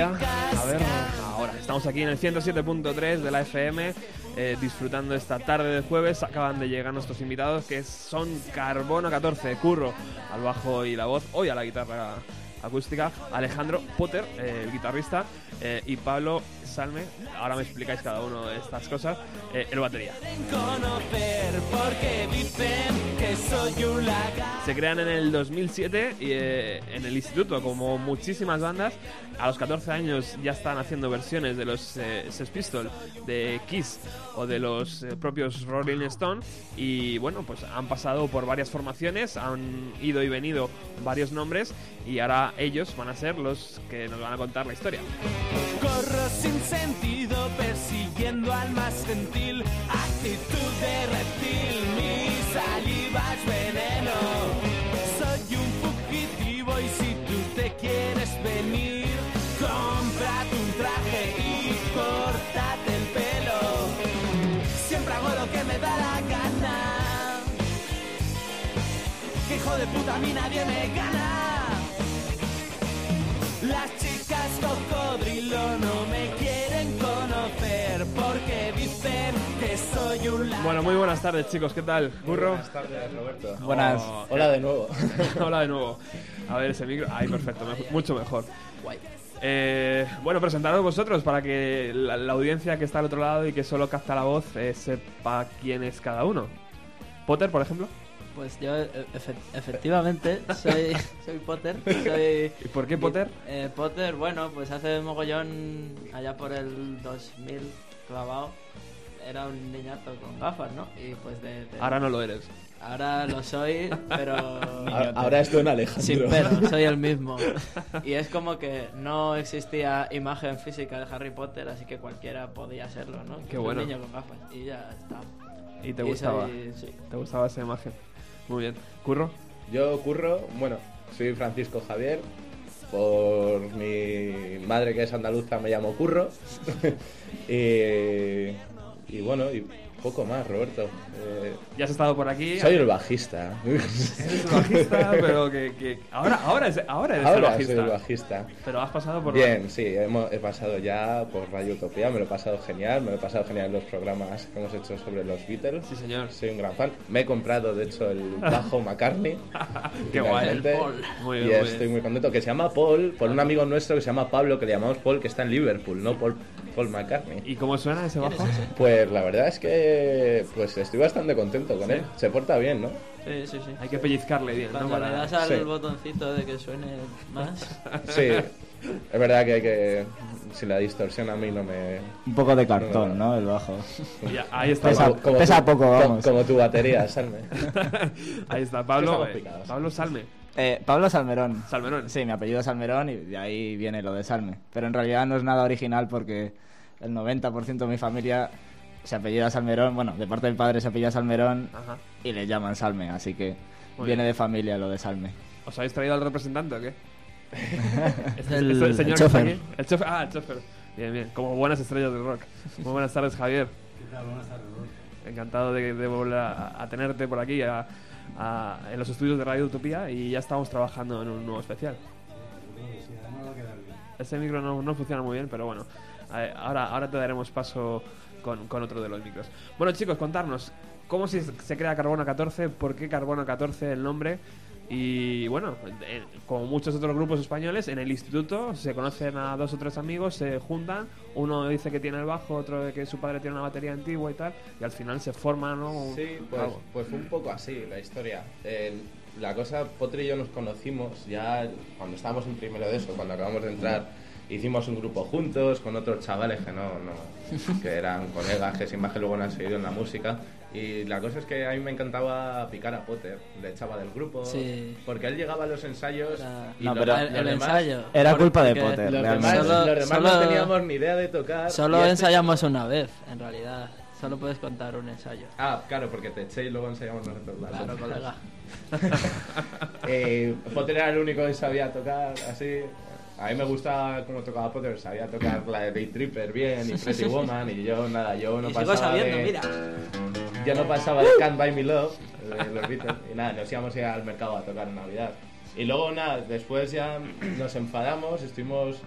A ver, ahora estamos aquí en el 107.3 de la FM, eh, disfrutando esta tarde de jueves. Acaban de llegar nuestros invitados, que son Carbono 14, Curro al bajo y la voz, hoy a la guitarra acústica, Alejandro Potter, eh, el guitarrista, eh, y Pablo Salme. Ahora me explicáis cada uno de estas cosas, eh, el batería. Se crean en el 2007 y, eh, en el instituto, como muchísimas bandas. A los 14 años ya están haciendo versiones de los eh, Sex Pistols, de Kiss o de los eh, propios Rolling Stone. Y bueno, pues han pasado por varias formaciones, han ido y venido varios nombres y ahora ellos van a ser los que nos van a contar la historia. Corro sin sentido persiguiendo al más gentil. Actitud de reptil, mi saliva es veneno. Soy un fugitivo y si tú te quieres venir, cómprate un traje y córtate el pelo. Siempre hago lo que me da la gana. Hijo de puta a mí nadie me gana. Las chicas cocodrilo no me quieren conocer porque dicen que soy un Bueno, muy buenas tardes chicos, ¿qué tal? ¿Burro? Buenas tardes, Roberto. Buenas. Oh, Hola de nuevo. <laughs> Hola de nuevo. A ver ese micro. Ay, perfecto, me- mucho mejor. Eh, bueno, presentaros vosotros para que la, la audiencia que está al otro lado y que solo capta la voz eh, sepa quién es cada uno. Potter, por ejemplo. Pues yo e- efe- efectivamente soy, <laughs> soy Potter. Soy, ¿Y por qué Potter? Eh, Potter, bueno, pues hace mogollón, allá por el 2000 clavado, era un niñato con gafas, ¿no? Y pues de... de- Ahora no lo eres. Ahora lo soy, pero... <laughs> Ahora- ahora es Don Alejandro. Sin pero, <laughs> soy el mismo. Y es como que no existía imagen física de Harry Potter, así que cualquiera podía serlo, ¿no? Qué Un bueno. niño con gafas. Y ya está. ¿Y te Y gustaba? soy- sí. ¿Te gustaba esa imagen? Muy bien. ¿Curro? Yo curro, bueno, soy Francisco Javier. Por mi madre que es andaluza me llamo Curro. <laughs> y, bueno, y poco más, Roberto. Eh, Ya has estado por aquí. soy el bajista. Eres el bajista, pero que, que- ahora, ahora, es- ahora eres el Ahora bajista. soy el bajista. Pero has pasado por Bien, sí, hemos- he pasado ya por Radio Utopía, me lo he pasado genial, me lo he pasado genial en los programas que hemos hecho sobre los Beatles. Sí, señor. Soy un gran fan. Me he comprado, de hecho, el bajo <laughs> McCartney. Qué guay. El Paul. Muy bien, y muy estoy bien. muy contento. Que se llama Paul, por un amigo nuestro que se llama Pablo, que le llamamos Paul, que está en Liverpool, no Paul, Paul McCartney. ¿Y cómo suena ese bajo? Pues la verdad es que pues estoy bastante contento con ¿Sí? él. Se porta bien, ¿no? Sí, sí, sí. Hay que pellizcarle bien, ¿no? Cuando Para- le das al Sí. botoncito de que suene más... <laughs> Sí, es verdad que hay que. Si la distorsión a mí no me. Un poco de cartón, ¿no? El bajo. Ya, ahí está. Pesa, Pablo. Como pesa tu- poco, como- vamos. Como tu batería, Salme. <laughs> Ahí está, Pablo. Eh. Pablo Salme. Eh, Pablo Salmerón. Salmerón. Sí, mi apellido es Salmerón y de ahí viene lo de Salme. Pero en realidad no es nada original porque el 90% de mi familia se apellida Salmerón. Bueno, de parte del padre se apellida Salmerón Ajá. y le llaman Salme, así que Muy viene bien. de familia lo de Salme. ¿Os habéis traído al representante o qué? <laughs> Este- El- este el señor está chofer. aquí. El chofer. Ah, el chofer. Bien, bien. Como buenas estrellas del rock. Muy buenas tardes, Javier. Encantado de, de volver a, a tenerte por aquí a- a- en los estudios de Radio Utopía y ya estamos trabajando en un nuevo especial. Ese micro no, no funciona muy bien, pero bueno. eh, Ahora, ahora te daremos paso con, con otro de los micros. Bueno, chicos, contarnos. ¿Cómo se, se crea Carbono 14? ¿Por qué Carbono 14 el nombre? Y bueno, eh, como muchos otros grupos españoles, en el instituto se conocen a dos o tres amigos, se juntan, uno dice que tiene el bajo, otro de que su padre tiene una batería antigua y tal, y al final se forma, ¿no? Sí, pues, pues fue un poco así la historia. Eh, la cosa, Potri y yo nos conocimos ya cuando estábamos en primero de eso, cuando acabamos de entrar hicimos un grupo juntos con otros chavales que no, no <laughs> que eran colegas que sin más que luego no han seguido en la música. Y la cosa es que a mí me encantaba picar a Potter, le echaba del grupo, Sí. porque él llegaba a los ensayos y No, los- pero- los El- el demás- ensayo. Era culpa de Potter, Los demás, Solo- los demás no solo- teníamos ni idea de tocar. Solo este- ensayamos una vez, en realidad. Solo puedes contar un ensayo. Ah, claro, porque te eché y luego ensayamos nosotros Claro, colega. <laughs> eh, Potter era el único que sabía tocar así. A mí me gustaba cómo tocaba Potter, sabía tocar la de Day Tripper bien y Pretty Woman y yo nada, yo no Y pasaba sabiendo, de... mira. Yo no pasaba de Can't Buy Me Love, de los Beatles, y nada, nos íbamos a ir al mercado a tocar en Navidad. Y luego nada, después ya nos enfadamos, estuvimos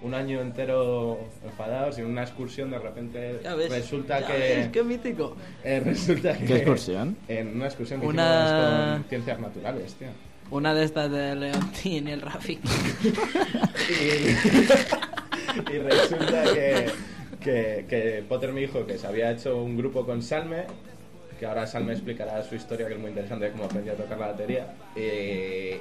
un año entero enfadados y en una excursión de repente Ya ves, resulta ya que... ves, qué mítico. Eh, resulta que... ¿Qué excursión? En una excursión que Una- hicimos con ciencias naturales, tío. Una de estas de Leontín <laughs> y el Rafi. <laughs> y resulta que, que, que Potter me dijo que se había hecho un grupo con Salme, que ahora Salme explicará su historia, que es muy interesante, de cómo aprendió a tocar la batería. Y,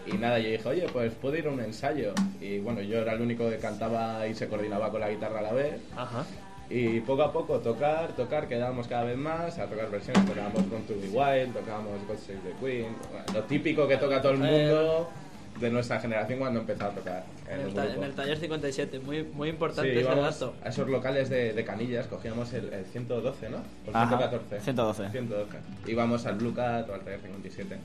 y nada, yo dije, oye, pues puedo ir a un ensayo. Y bueno, yo era el único que cantaba y se coordinaba con la guitarra a la vez. Ajá. Y poco a poco tocar, tocar, quedábamos cada vez más a tocar versiones, tocábamos Born to Be Wild, tocábamos God Save the Queen, bueno, lo típico que toca todo el mundo de nuestra generación cuando empezó a tocar en, En el, ta- en el taller 57, muy, muy importante Sí, ese dato. a esos locales de, de canillas, cogíamos el, el 112, ¿no? O el Ajá, 114. 112. 112. Íbamos al Blue Cat o al taller 57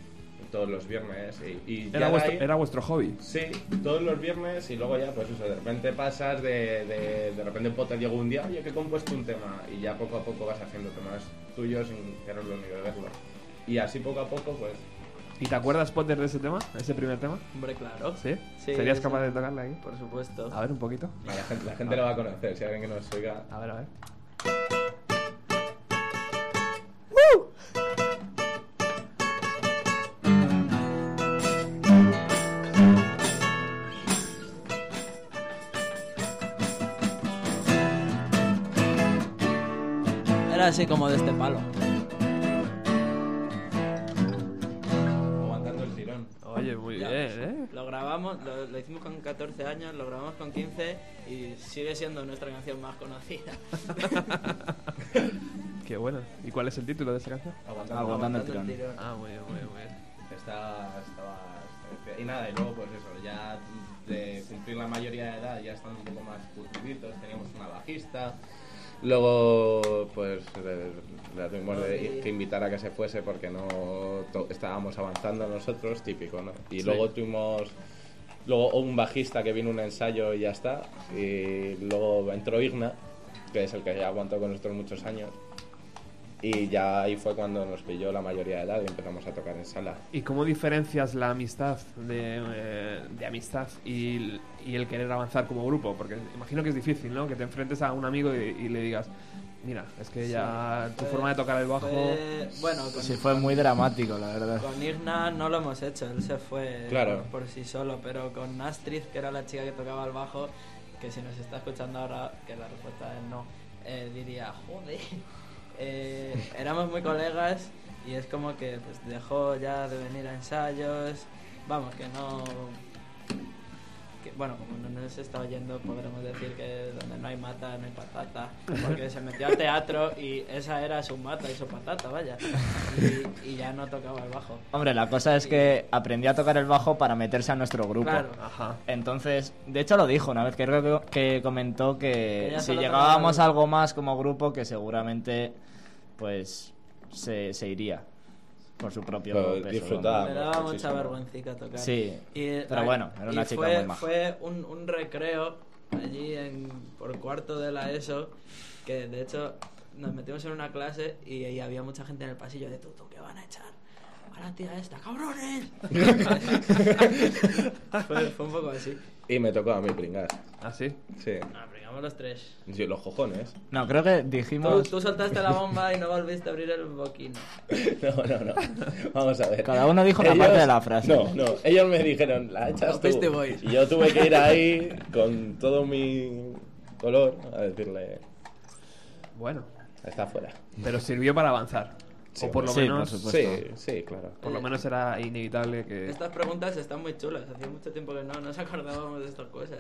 todos los viernes y, Era vuestro, ahí- era vuestro hobby. Sí, todos los viernes y luego ya, pues eso, de repente pasas de, de, de repente Potter llegó un día, oye, que he compuesto un tema y ya poco a poco vas haciendo temas tuyos sin tenerlo ni de verlo. Y así poco a poco, pues... ¿Y te acuerdas, Potter, de ese tema? ¿Ese primer tema? Hombre, claro. ¿Sí? Sí, ¿Serías sí. capaz de tocarla aquí? Por supuesto. A ver, un poquito. La gente, la gente lo va a conocer, si alguien que nos oiga... A ver, a ver. Era así como de este palo. Aguantando el tirón. Oye, muy Ya, bien, ¿eh? Lo grabamos, lo, lo hicimos con 14 años, lo grabamos con 15 y sigue siendo nuestra canción más conocida. <laughs> Qué bueno. ¿Y cuál es el título de esa canción? Aguantando, Aguantando el Aguantando tirón. Ah, muy bien, muy bien, muy bien. Está, estaba, estaba- Y nada, y luego pues eso, ya de cumplir la mayoría de edad, ya estamos un poco más curtiditos, teníamos una bajista. Luego, pues le, le tuvimos de- que invitar a que se fuese porque no to- estábamos avanzando nosotros, típico, ¿no? Y Sí. luego tuvimos luego un bajista que vino un ensayo y ya está. Y luego entró Igna, que es el que ya aguantó con nosotros muchos años. Y ya ahí fue cuando nos pilló la mayoría de edad y empezamos a tocar en sala. ¿Y cómo diferencias la amistad de, eh, de amistad y, el- y el querer avanzar como grupo? Porque imagino que es difícil, ¿no? Que te enfrentes a un amigo y, y le digas, mira, es que ya tu Fue- forma de tocar el bajo... fue- bueno, con, Sí, fue muy dramático, la verdad. con Irna no lo hemos hecho, él se fue Claro. por, por sí solo, pero con Astrid, que era la chica que tocaba el bajo, que si nos está escuchando ahora, que la respuesta es no, eh, diría, joder, eh, éramos muy colegas y es como que pues dejó ya de venir a ensayos, vamos, que no... que, bueno, como no nos está oyendo, podremos decir que donde no hay mata, no hay patata, porque se metió al teatro y esa era su mata y su patata, vaya, y, y ya no tocaba el bajo. Hombre, la cosa es que aprendió a tocar el bajo para meterse a nuestro grupo. Claro. Ajá. Entonces, de hecho lo dijo una vez, que creo que, que comentó Que que ya si solo llegábamos a algo más como grupo, que seguramente pues se, se iría por su propio Pero peso. disfrutaba. Me daba muchísimo. mucha vergüencica tocar. Sí, Y, pero bueno, era una y chica fue, muy maja. Fue un, un recreo allí en, por cuarto de la ESO, que de hecho nos metimos en una clase y, ahí había mucha gente en el pasillo de tú, tú, que van a echar a la tía esta, cabrones. <laughs> fue, fue un poco así. Y me tocó a mí pringar. ¿Ah, sí? Sí. Ah, pringamos los tres. Yo, los cojones. No, creo que Tú, dijimos... tú soltaste la bomba y no volviste a abrir el boquino. <laughs> No, no, no. Vamos a ver. Cada uno dijo una Ellos- parte de la frase. No, no. Ellos me dijeron, la echas Los tú. Y yo tuve que ir <laughs> ahí con todo mi color a decirle, Bueno, está fuera. pero sirvió para avanzar. O por lo Sí, menos. Sí, sí, claro. Por lo menos era inevitable que. Estas preguntas están muy chulas. Hacía mucho tiempo que no nos acordábamos de estas cosas.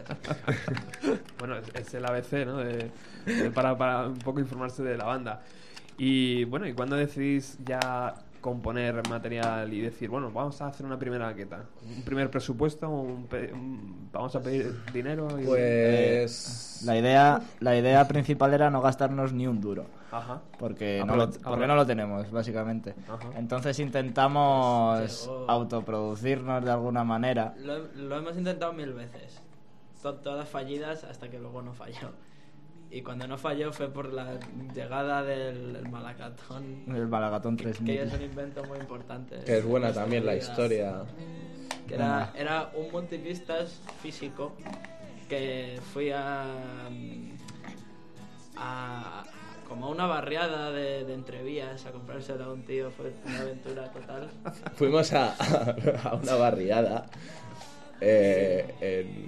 <laughs> bueno, es, es el ABC, ¿no? De- de- para, para un poco informarse de la banda. Y bueno, ¿y cuándo decidís ya componer material y decir, bueno, vamos a hacer una primera maqueta? ¿Un primer presupuesto? Un pe- un- ¿Vamos a pedir dinero? Y- Pues. La idea, la idea principal era no gastarnos ni un duro. Ajá. Porque, no lo, porque no lo tenemos, básicamente. Ajá. Entonces intentamos autoproducirnos de alguna manera. Lo, lo hemos intentado mil veces. To- todas fallidas hasta que luego no falló. Y cuando no falló fue por la llegada del el malacatón. El Malagatón Que 3000. es un invento muy importante. Que es buena también la historia. Que era, era un multipistas físico que fui a. a como a una barriada de, de entrevías a comprárselo a un tío. Fue una aventura total. <laughs> Fuimos a, <laughs> a una barriada eh, en,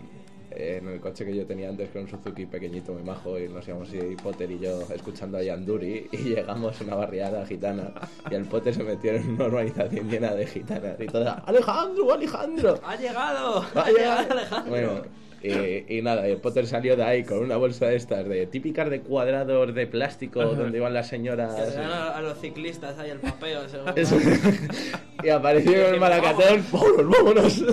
en el coche que yo tenía antes, que era un Suzuki pequeñito, muy majo, y nos íbamos y Potter y yo escuchando a Yanduri, <laughs> y llegamos a una barriada gitana, y el Potter se metió en una urbanización llena de gitanas, y toda, ¡Alejandro, Alejandro! ¡Ha llegado! ¡Ha llegado Alejandro! Bueno, y, y nada, el Potter salió de ahí con una bolsa de estas, de típicas de cuadrados de plástico, donde iban las señoras... Le dan a, a los ciclistas ahí el papeo. <laughs> Eso. <laughs> y apareció en el malacatón, ¡vámonos, vámonos!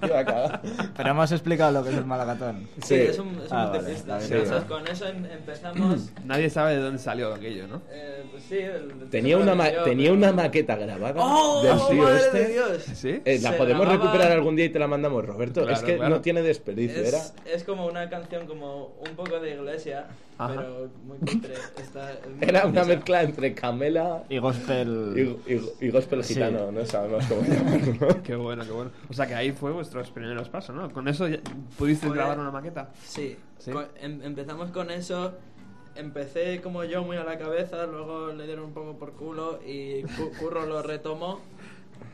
<laughs> Pero hemos explicado lo que es el Malagatón. Sí, es un, es un Ah, vale. Entonces, con eso em- empezamos. <clears throat> Nadie sabe de dónde salió aquello, ¿no? eh, pues sí, el- Tenía una, ma- leyó, tenía pero- una maqueta grabada ¡Oh, del tío madre este. de Dios! ¿Sí? Eh, la Se podemos grababa- recuperar algún día y te la mandamos, Roberto. Claro, es que claro. no tiene desperdicio, era. Es, como una canción como un poco de iglesia, Ajá. pero muy cutre. Está, es muy Era una mezcla entre Camela Y gospel. y, y- y gospel Sí. gitano, no sabemos cómo llamarlo. <laughs> Qué bueno, qué bueno. O sea que ahí fue vuestros primeros pasos, ¿no? Con eso Fue- grabar una maqueta. Sí, ¿Sí? co- em- empezamos con eso. Empecé como yo muy a la cabeza, luego le dieron un poco por culo y Cu- Curro lo retomó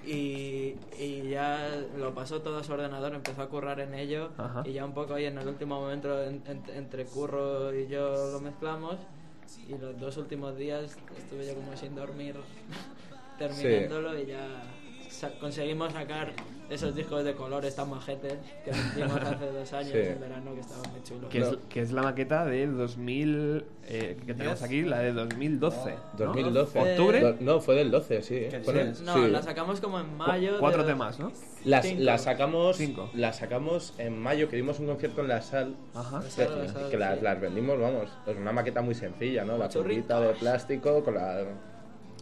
y, y ya lo pasó todo a su ordenador, empezó a currar en ello. Ajá. y ya un poco ahí en el último momento en- en- entre Curro y yo lo mezclamos. Y los dos últimos días estuve yo como sin dormir <laughs> terminándolo y ya conseguimos sacar esos discos de colores tan majetes que hicimos <laughs> hace dos años Sí. en verano que estaban muy chulos. Que, es, que es la maqueta de 2000. eh, que tenemos aquí, la de 2012. ¿no? 2012. ¿Octubre? Do- No, fue del 12, sí. ¿Qué Fue en el- dices? No, sí. la sacamos como en mayo. Cuatro de- temas, ¿no? Las, Cinco. las sacamos Cinco. las sacamos en mayo que dimos un concierto en la sal Ajá. La sal, la sal, que las, sí. las vendimos vamos es una maqueta muy sencilla no la churrita de plástico con la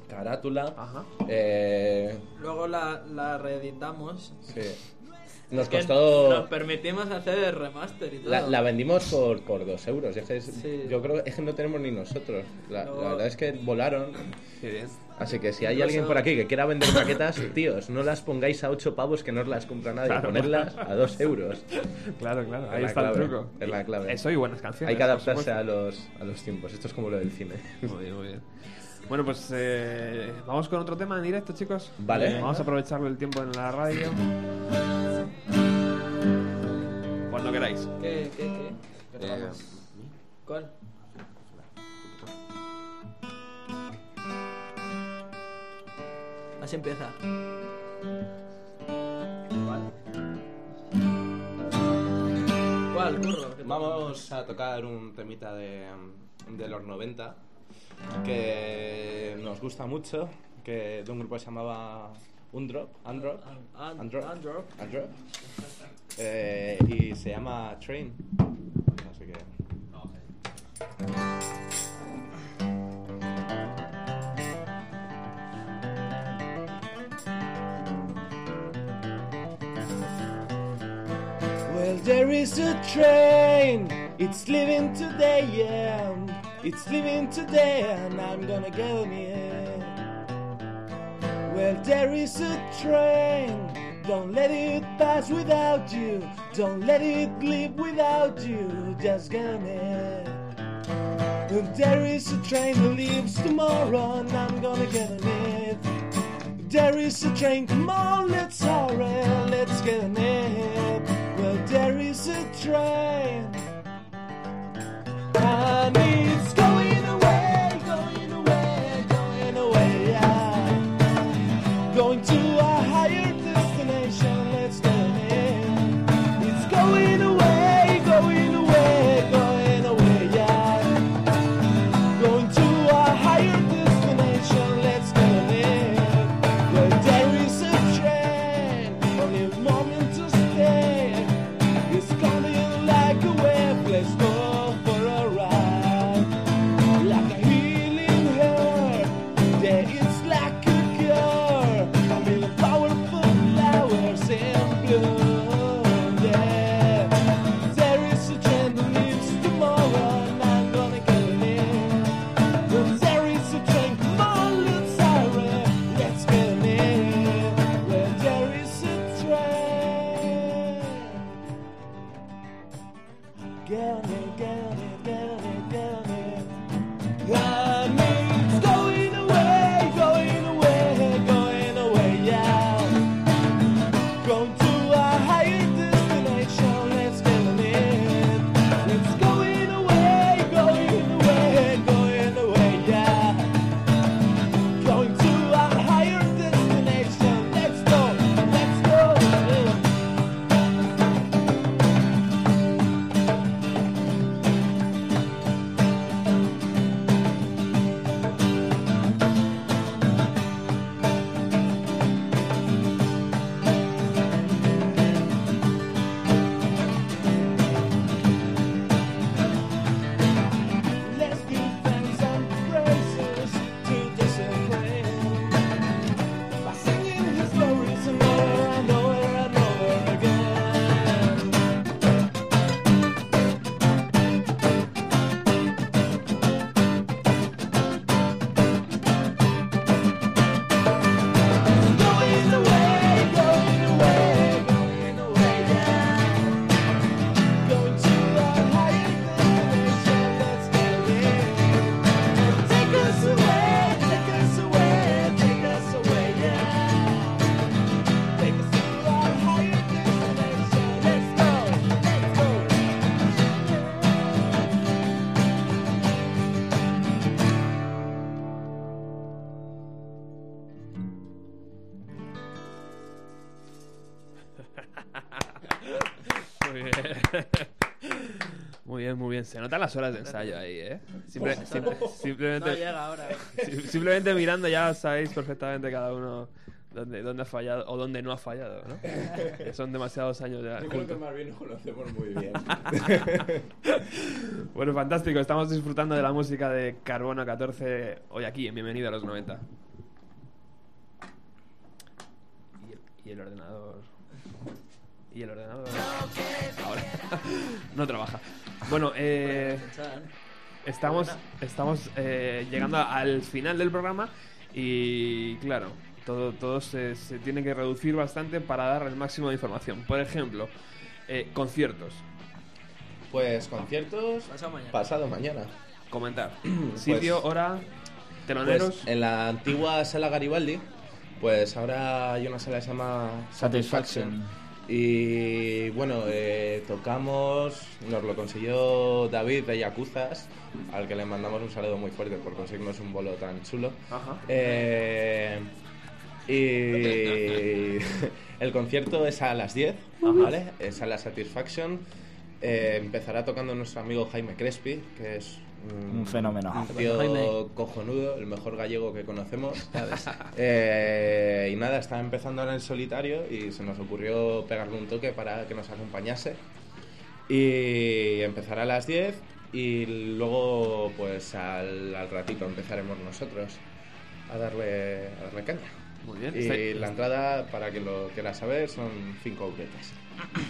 carátula Ajá. eh, Luego la, la reeditamos. sí. nos costó Nos permitimos hacer el remaster y todo. la, la vendimos por, por dos euros es que es- Sí. yo creo que es que no tenemos ni nosotros la, Luego- la verdad es que volaron Qué bien. así que si hay Incluso- alguien por aquí que quiera vender maquetas <coughs> tíos no las pongáis a 8 pavos que no os las compra nadie Claro. ponerlas a 2 euros Claro, claro. Es Ahí la está clave, el truco. es la clave. Eso y buenas canciones. hay que adaptarse a los, a los tiempos esto es como lo del cine Muy bien, muy bien. Bueno, pues eh, vamos con otro tema en directo, chicos. Vale. Vamos a aprovecharlo el tiempo en la radio. Cuando queráis. ¿Qué, qué, qué? Eh, ¿Cuál? Así empieza. ¿Cuál? ¿Qué Vamos a tocar un temita de, de los 90 que nos gusta mucho, que de un grupo que se llamaba Undrop, Undrop, Un- Undrop, Undrop. Undrop, eh, y se llama Train. Así que Well, there is a train, it's leaving today, yeah. It's leaving today, and I'm gonna get on it. Well, there is a train, don't let it pass without you. Don't let it leave without you, just get on there is a train that leaves tomorrow, and I'm gonna get on it. There is a train, come on, let's hurry, let's get on it. Well, there is a train, Se notan las horas de ensayo ahí, ¿eh? Simple- Buah. simple- simplemente, No llega ahora. <laughs> sim- simplemente mirando ya sabéis perfectamente cada uno dónde, dónde ha fallado o dónde no ha fallado, ¿no? Son demasiados años ya. Yo creo que más bien nos conocemos muy bien. <laughs> Bueno, fantástico. Estamos disfrutando de la música de Carbono 14 hoy aquí, en Bienvenido a los 90. Y el, y el ordenador. Y el ordenador. Ahora. <laughs> no trabaja. Bueno, eh, estamos, estamos eh, llegando al final del programa y, claro, todo, todo se, se tiene que reducir bastante para dar el máximo de información. Por ejemplo, eh, conciertos. Pues conciertos Pasado mañana. pasado mañana. Comentar. <clears throat> Pues- Sitio, hora, teloneros. Pues en la antigua sala Garibaldi, pues ahora hay una sala que se llama Satisfaction. Y bueno, eh, tocamos, nos lo consiguió David de Yacuzas, al que le mandamos un saludo muy fuerte por conseguirnos un bolo tan chulo. Ajá. Eh, y <laughs> el concierto es a las 10, ¿vale? Es a la Satisfaction. Eh, empezará tocando nuestro amigo Jaime Crespi, que es Un fenómeno. Un tío cojonudo, el mejor gallego que conocemos. <laughs> Eh, y nada, está empezando ahora en solitario y se nos ocurrió pegarle un toque para que nos acompañase. Y empezará a las 10 y luego pues al, al ratito empezaremos nosotros a darle, a darle caña. Muy bien. Y la entrada, para que lo quiera saber, son 5 euretes.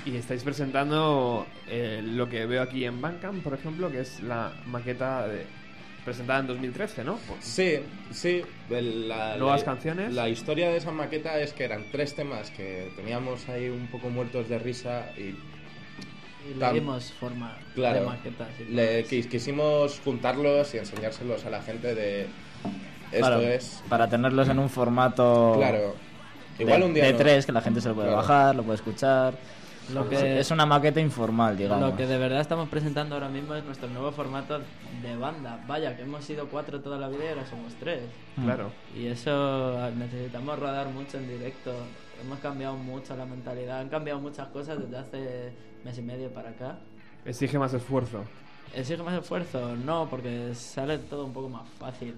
Y estáis presentando eh, lo que veo aquí en Bandcamp, por ejemplo, que es la maqueta de- presentada en 2013, ¿no? Pues- Sí, sí. la- ¿Nuevas la- canciones? La historia de esa maqueta es que eran tres temas que teníamos ahí un poco muertos de risa y... Y le dimos forma Claro, de maquetas. le quis- quisimos juntarlos y enseñárselos a la gente de... Esto Claro, es... Para tenerlos en un formato. Claro. Igual de, un día de no- tres, que la gente se lo puede Claro. bajar, lo puede escuchar. Lo Es- que- Es una maqueta informal, digamos. Lo que de verdad estamos presentando ahora mismo es nuestro nuevo formato de banda. Vaya, que hemos sido cuatro toda la vida y ahora somos tres. Claro. Y eso necesitamos rodar mucho en directo. Hemos cambiado mucho la mentalidad. Han cambiado muchas cosas desde hace mes y medio para acá. Exige más esfuerzo. ¿Exige más esfuerzo? No, porque sale todo un poco más fácil.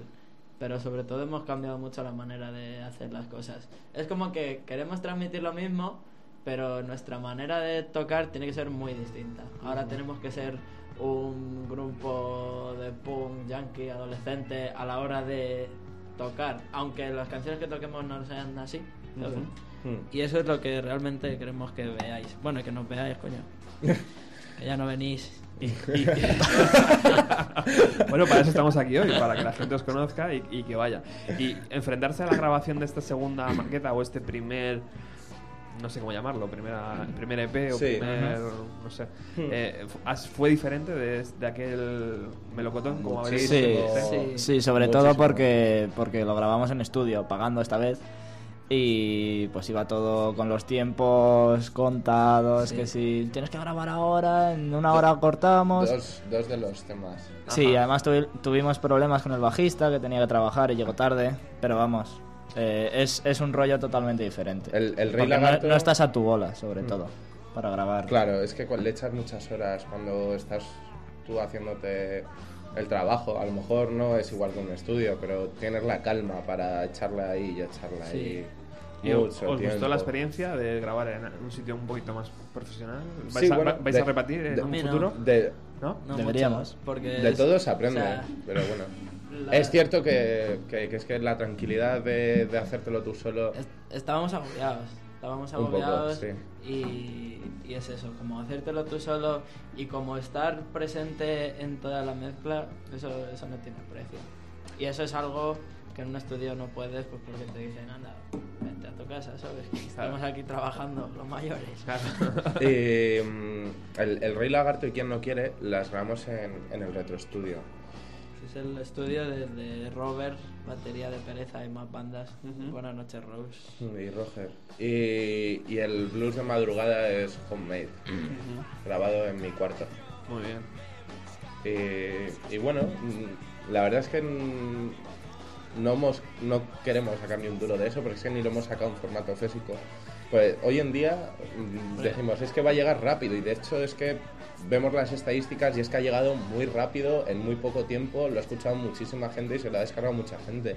Pero sobre todo hemos cambiado mucho la manera de hacer las cosas. Es como que queremos transmitir lo mismo, pero nuestra manera de tocar tiene que ser muy distinta. Ahora tenemos que ser un grupo de punk, yankee, adolescente a la hora de tocar. Aunque las canciones que toquemos no sean así. Y eso es lo que realmente queremos que veáis. Bueno, que nos veáis, coño. <laughs> que ya no venís. <laughs> bueno, para eso estamos aquí hoy, para que la gente os conozca y, y que vaya. Y enfrentarse a la grabación de esta segunda maqueta o este primer. No sé cómo llamarlo, primera, primer EP o Sí. primer. No sé. Hmm. Eh, ¿Fue diferente de, de aquel melocotón? Como habéis Sí, dicho? sí, sobre todo porque, porque lo grabamos en estudio, pagando esta vez. Y pues iba todo con los tiempos contados, Sí. que si tienes que grabar ahora, en una hora cortamos. Dos, dos de los temas. Sí, además tuvi- tuvimos problemas con el bajista que tenía que trabajar y llegó tarde, pero vamos, eh, es, es un rollo totalmente diferente. El- el Rey no- Lagarto- no, estás a tu bola, sobre Mm. todo, para grabar. Claro, es que le echas muchas horas cuando estás tú haciéndote el trabajo. A lo mejor no es igual que un estudio, pero tienes la calma para echarla ahí y echarla ahí. ¿Y os, mucho os gustó tiempo. la experiencia de grabar en un sitio un poquito más profesional? ¿Vais, Sí, a, bueno, vais de- a repetir en de- un futuro? De, ¿No? No Deberíamos. mucho, porque de es- todo se aprende, o sea, pero bueno. la- Es cierto que, que- que es que la tranquilidad de, de hacértelo tú solo. est- estábamos agobiados. Estábamos poco, agobiados sí. y, y es eso, como hacértelo tú solo y como estar presente en toda la mezcla, eso, eso no tiene precio. Y eso es algo que en un estudio no puedes, pues porque te dicen, anda, vente a tu casa, ¿sabes? Que Estamos aquí trabajando, los mayores. <laughs> Y mm, el, el Rey Lagarto y quien no quiere las grabamos en, en el Retro Studio. Es el estudio de, de Robert, batería de pereza y más bandas. Buenas noches, Rose. Y Roger. Y, y el blues de madrugada es homemade, grabado en mi cuarto. Muy bien. Y, y bueno, la verdad es que no, hemos, no queremos sacar ni un duro de eso, porque es que ni lo hemos sacado en formato físico. Pues hoy en día mm, decimos, es que va a llegar rápido y de hecho es que vemos las estadísticas y es que ha llegado muy rápido, en muy poco tiempo, lo ha escuchado muchísima gente y se lo ha descargado mucha gente.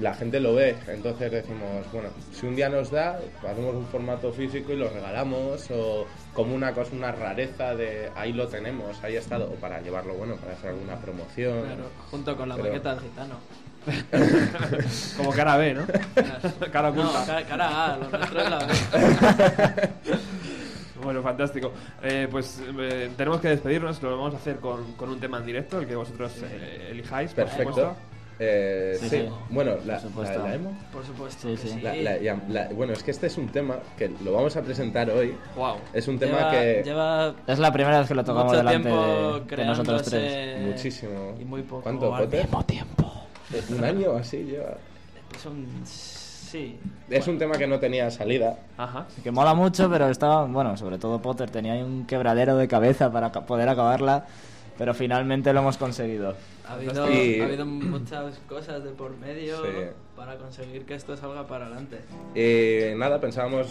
La gente lo ve, entonces decimos, bueno, si un día nos da, hacemos un formato físico y lo regalamos o como una cosa, una rareza de ahí lo tenemos, ahí ha estado, o para llevarlo, bueno, para hacer alguna promoción. Claro, junto con la Pero- maqueta del gitano. <laughs> Como cara B, ¿no? <laughs> cara No, oculta. ca- cara A, lo nuestro es la B. <laughs> Bueno, fantástico. Eh, pues eh, tenemos que despedirnos, lo vamos a hacer con, con un tema en directo, el que vosotros eh, elijáis. por Perfecto. supuesto. Eh, Sí, sí, sí. bueno, la, Por supuesto. la- la emo. Por supuesto. Sí, que sí. La- la- ya- la- bueno, es que este es un tema que lo vamos a presentar hoy. Wow. Es un tema Lleva- que lleva Es la primera vez que lo tocamos delante tiempo de, de nosotros tres. muchísimo. Y muy poco ¿Cuánto, al Potter? mismo tiempo. Un año así lleva. Es un... Sí. Es un tema que no tenía salida. Ajá. Que mola mucho, pero estaba, bueno, sobre todo Potter tenía ahí un quebradero de cabeza para ca- poder acabarla, pero finalmente lo hemos conseguido. Ha habido, Y- ha habido muchas cosas de por medio Sí. Para conseguir que esto salga para adelante. Y nada, pensábamos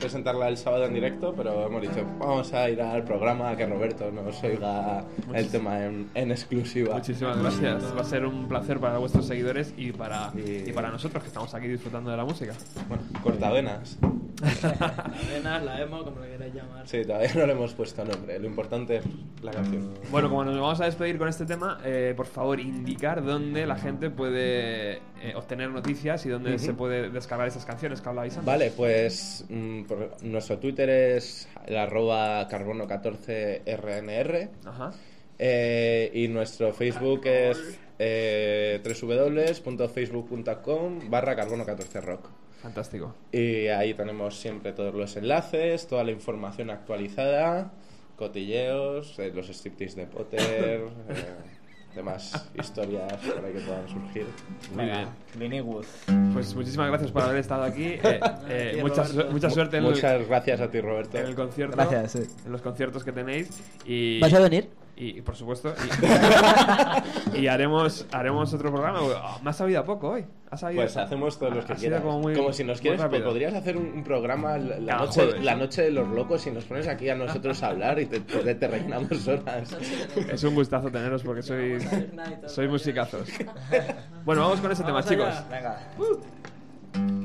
presentarla el sábado en directo, pero hemos dicho, vamos a ir al programa a que Roberto nos oiga el tema en, en exclusiva. Muchísimas gracias. Va a ser un placer para vuestros seguidores y para, Y- y para nosotros que estamos aquí disfrutando de la música. Bueno, cortavenas. Arena, la emo, como le queráis llamar. Sí, todavía no le hemos puesto nombre. Lo importante es la canción. Bueno, como nos vamos a despedir con este tema, eh, por favor, indicar dónde la gente puede eh, obtener noticias y dónde Ujú. se puede descargar esas canciones que hablabais antes. Vale, pues mm, por- nuestro Twitter es el arroba carbono14rnr Ajá. eh, y nuestro Facebook es eh, www.facebook.com barra carbono14rock. Fantástico. Y ahí tenemos siempre todos los enlaces, toda la información actualizada, cotilleos, eh, los striptease de Potter, <laughs> eh, demás historias por ahí que puedan surgir. Muy bien. Clint Eastwood. Pues muchísimas gracias por haber estado aquí. <laughs> Eh, eh, mucha, su- mucha suerte en el, Muchas gracias a ti, Roberto. en el concierto. Gracias, sí. En los conciertos que tenéis. Y, ¿Vas a venir? Y, y, por supuesto. Y, <laughs> y haremos, haremos otro programa. Oh, me ha sabido a poco hoy. Ha sabido, Pues hacemos todos los que quieras. Como, Como, muy- si nos quieres, pues podrías hacer un, un programa la, la Cada noche, la noche de los locos y nos pones aquí a nosotros a hablar y te, te, te rellenamos horas. Es un gustazo teneros porque sois, sois musicazos. Bueno, vamos con ese tema, Vamos chicos. Venga. No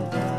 inside.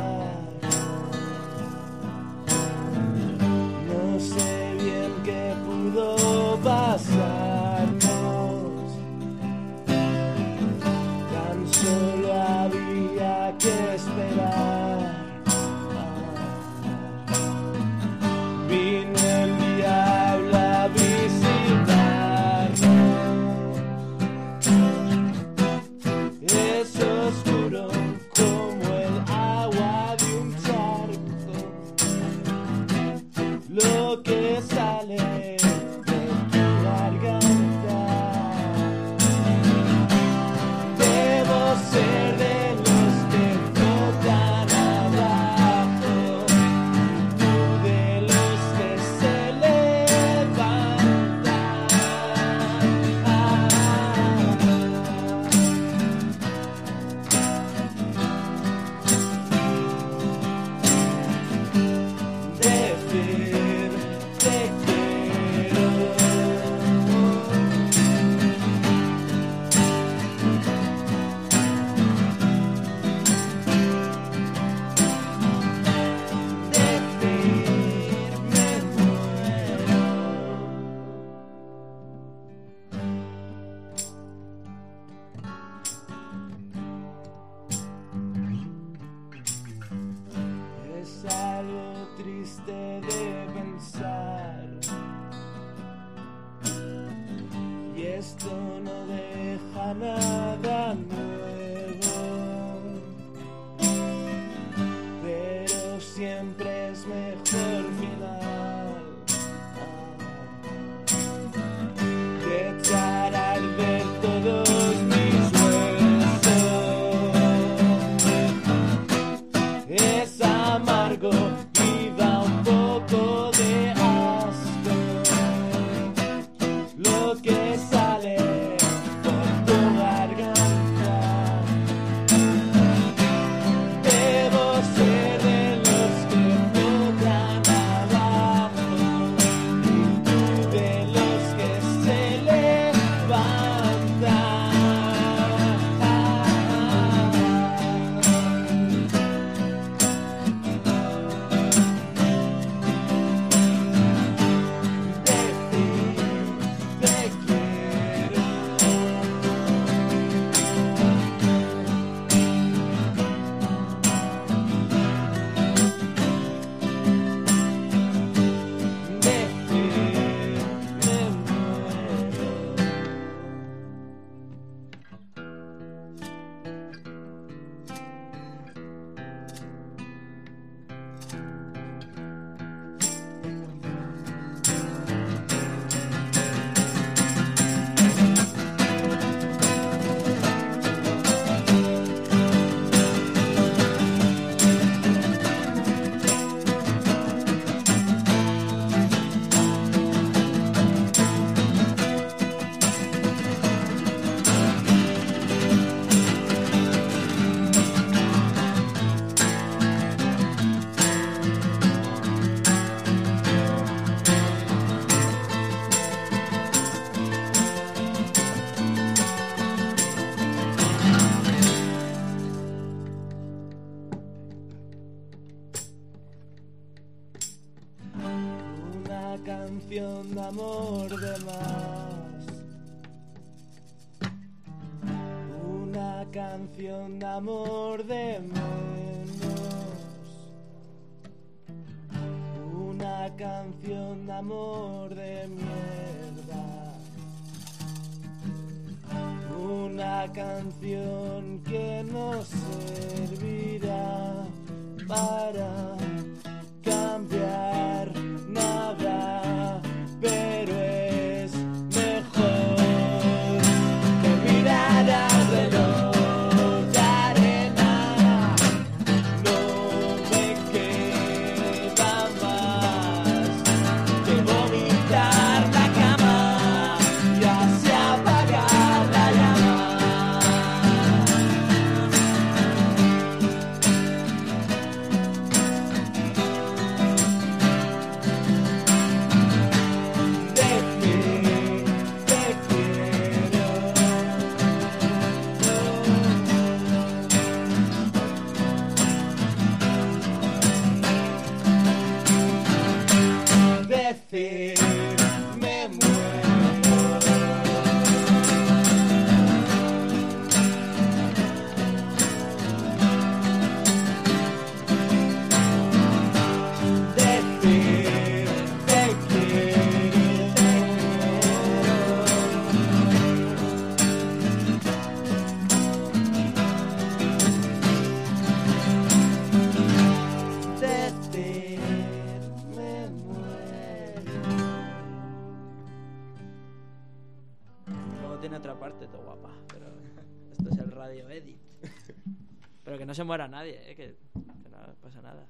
que no se muera nadie, eh, que, que no pasa nada.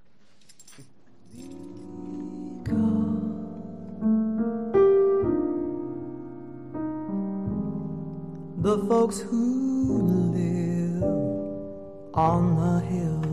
The folks who live on the hill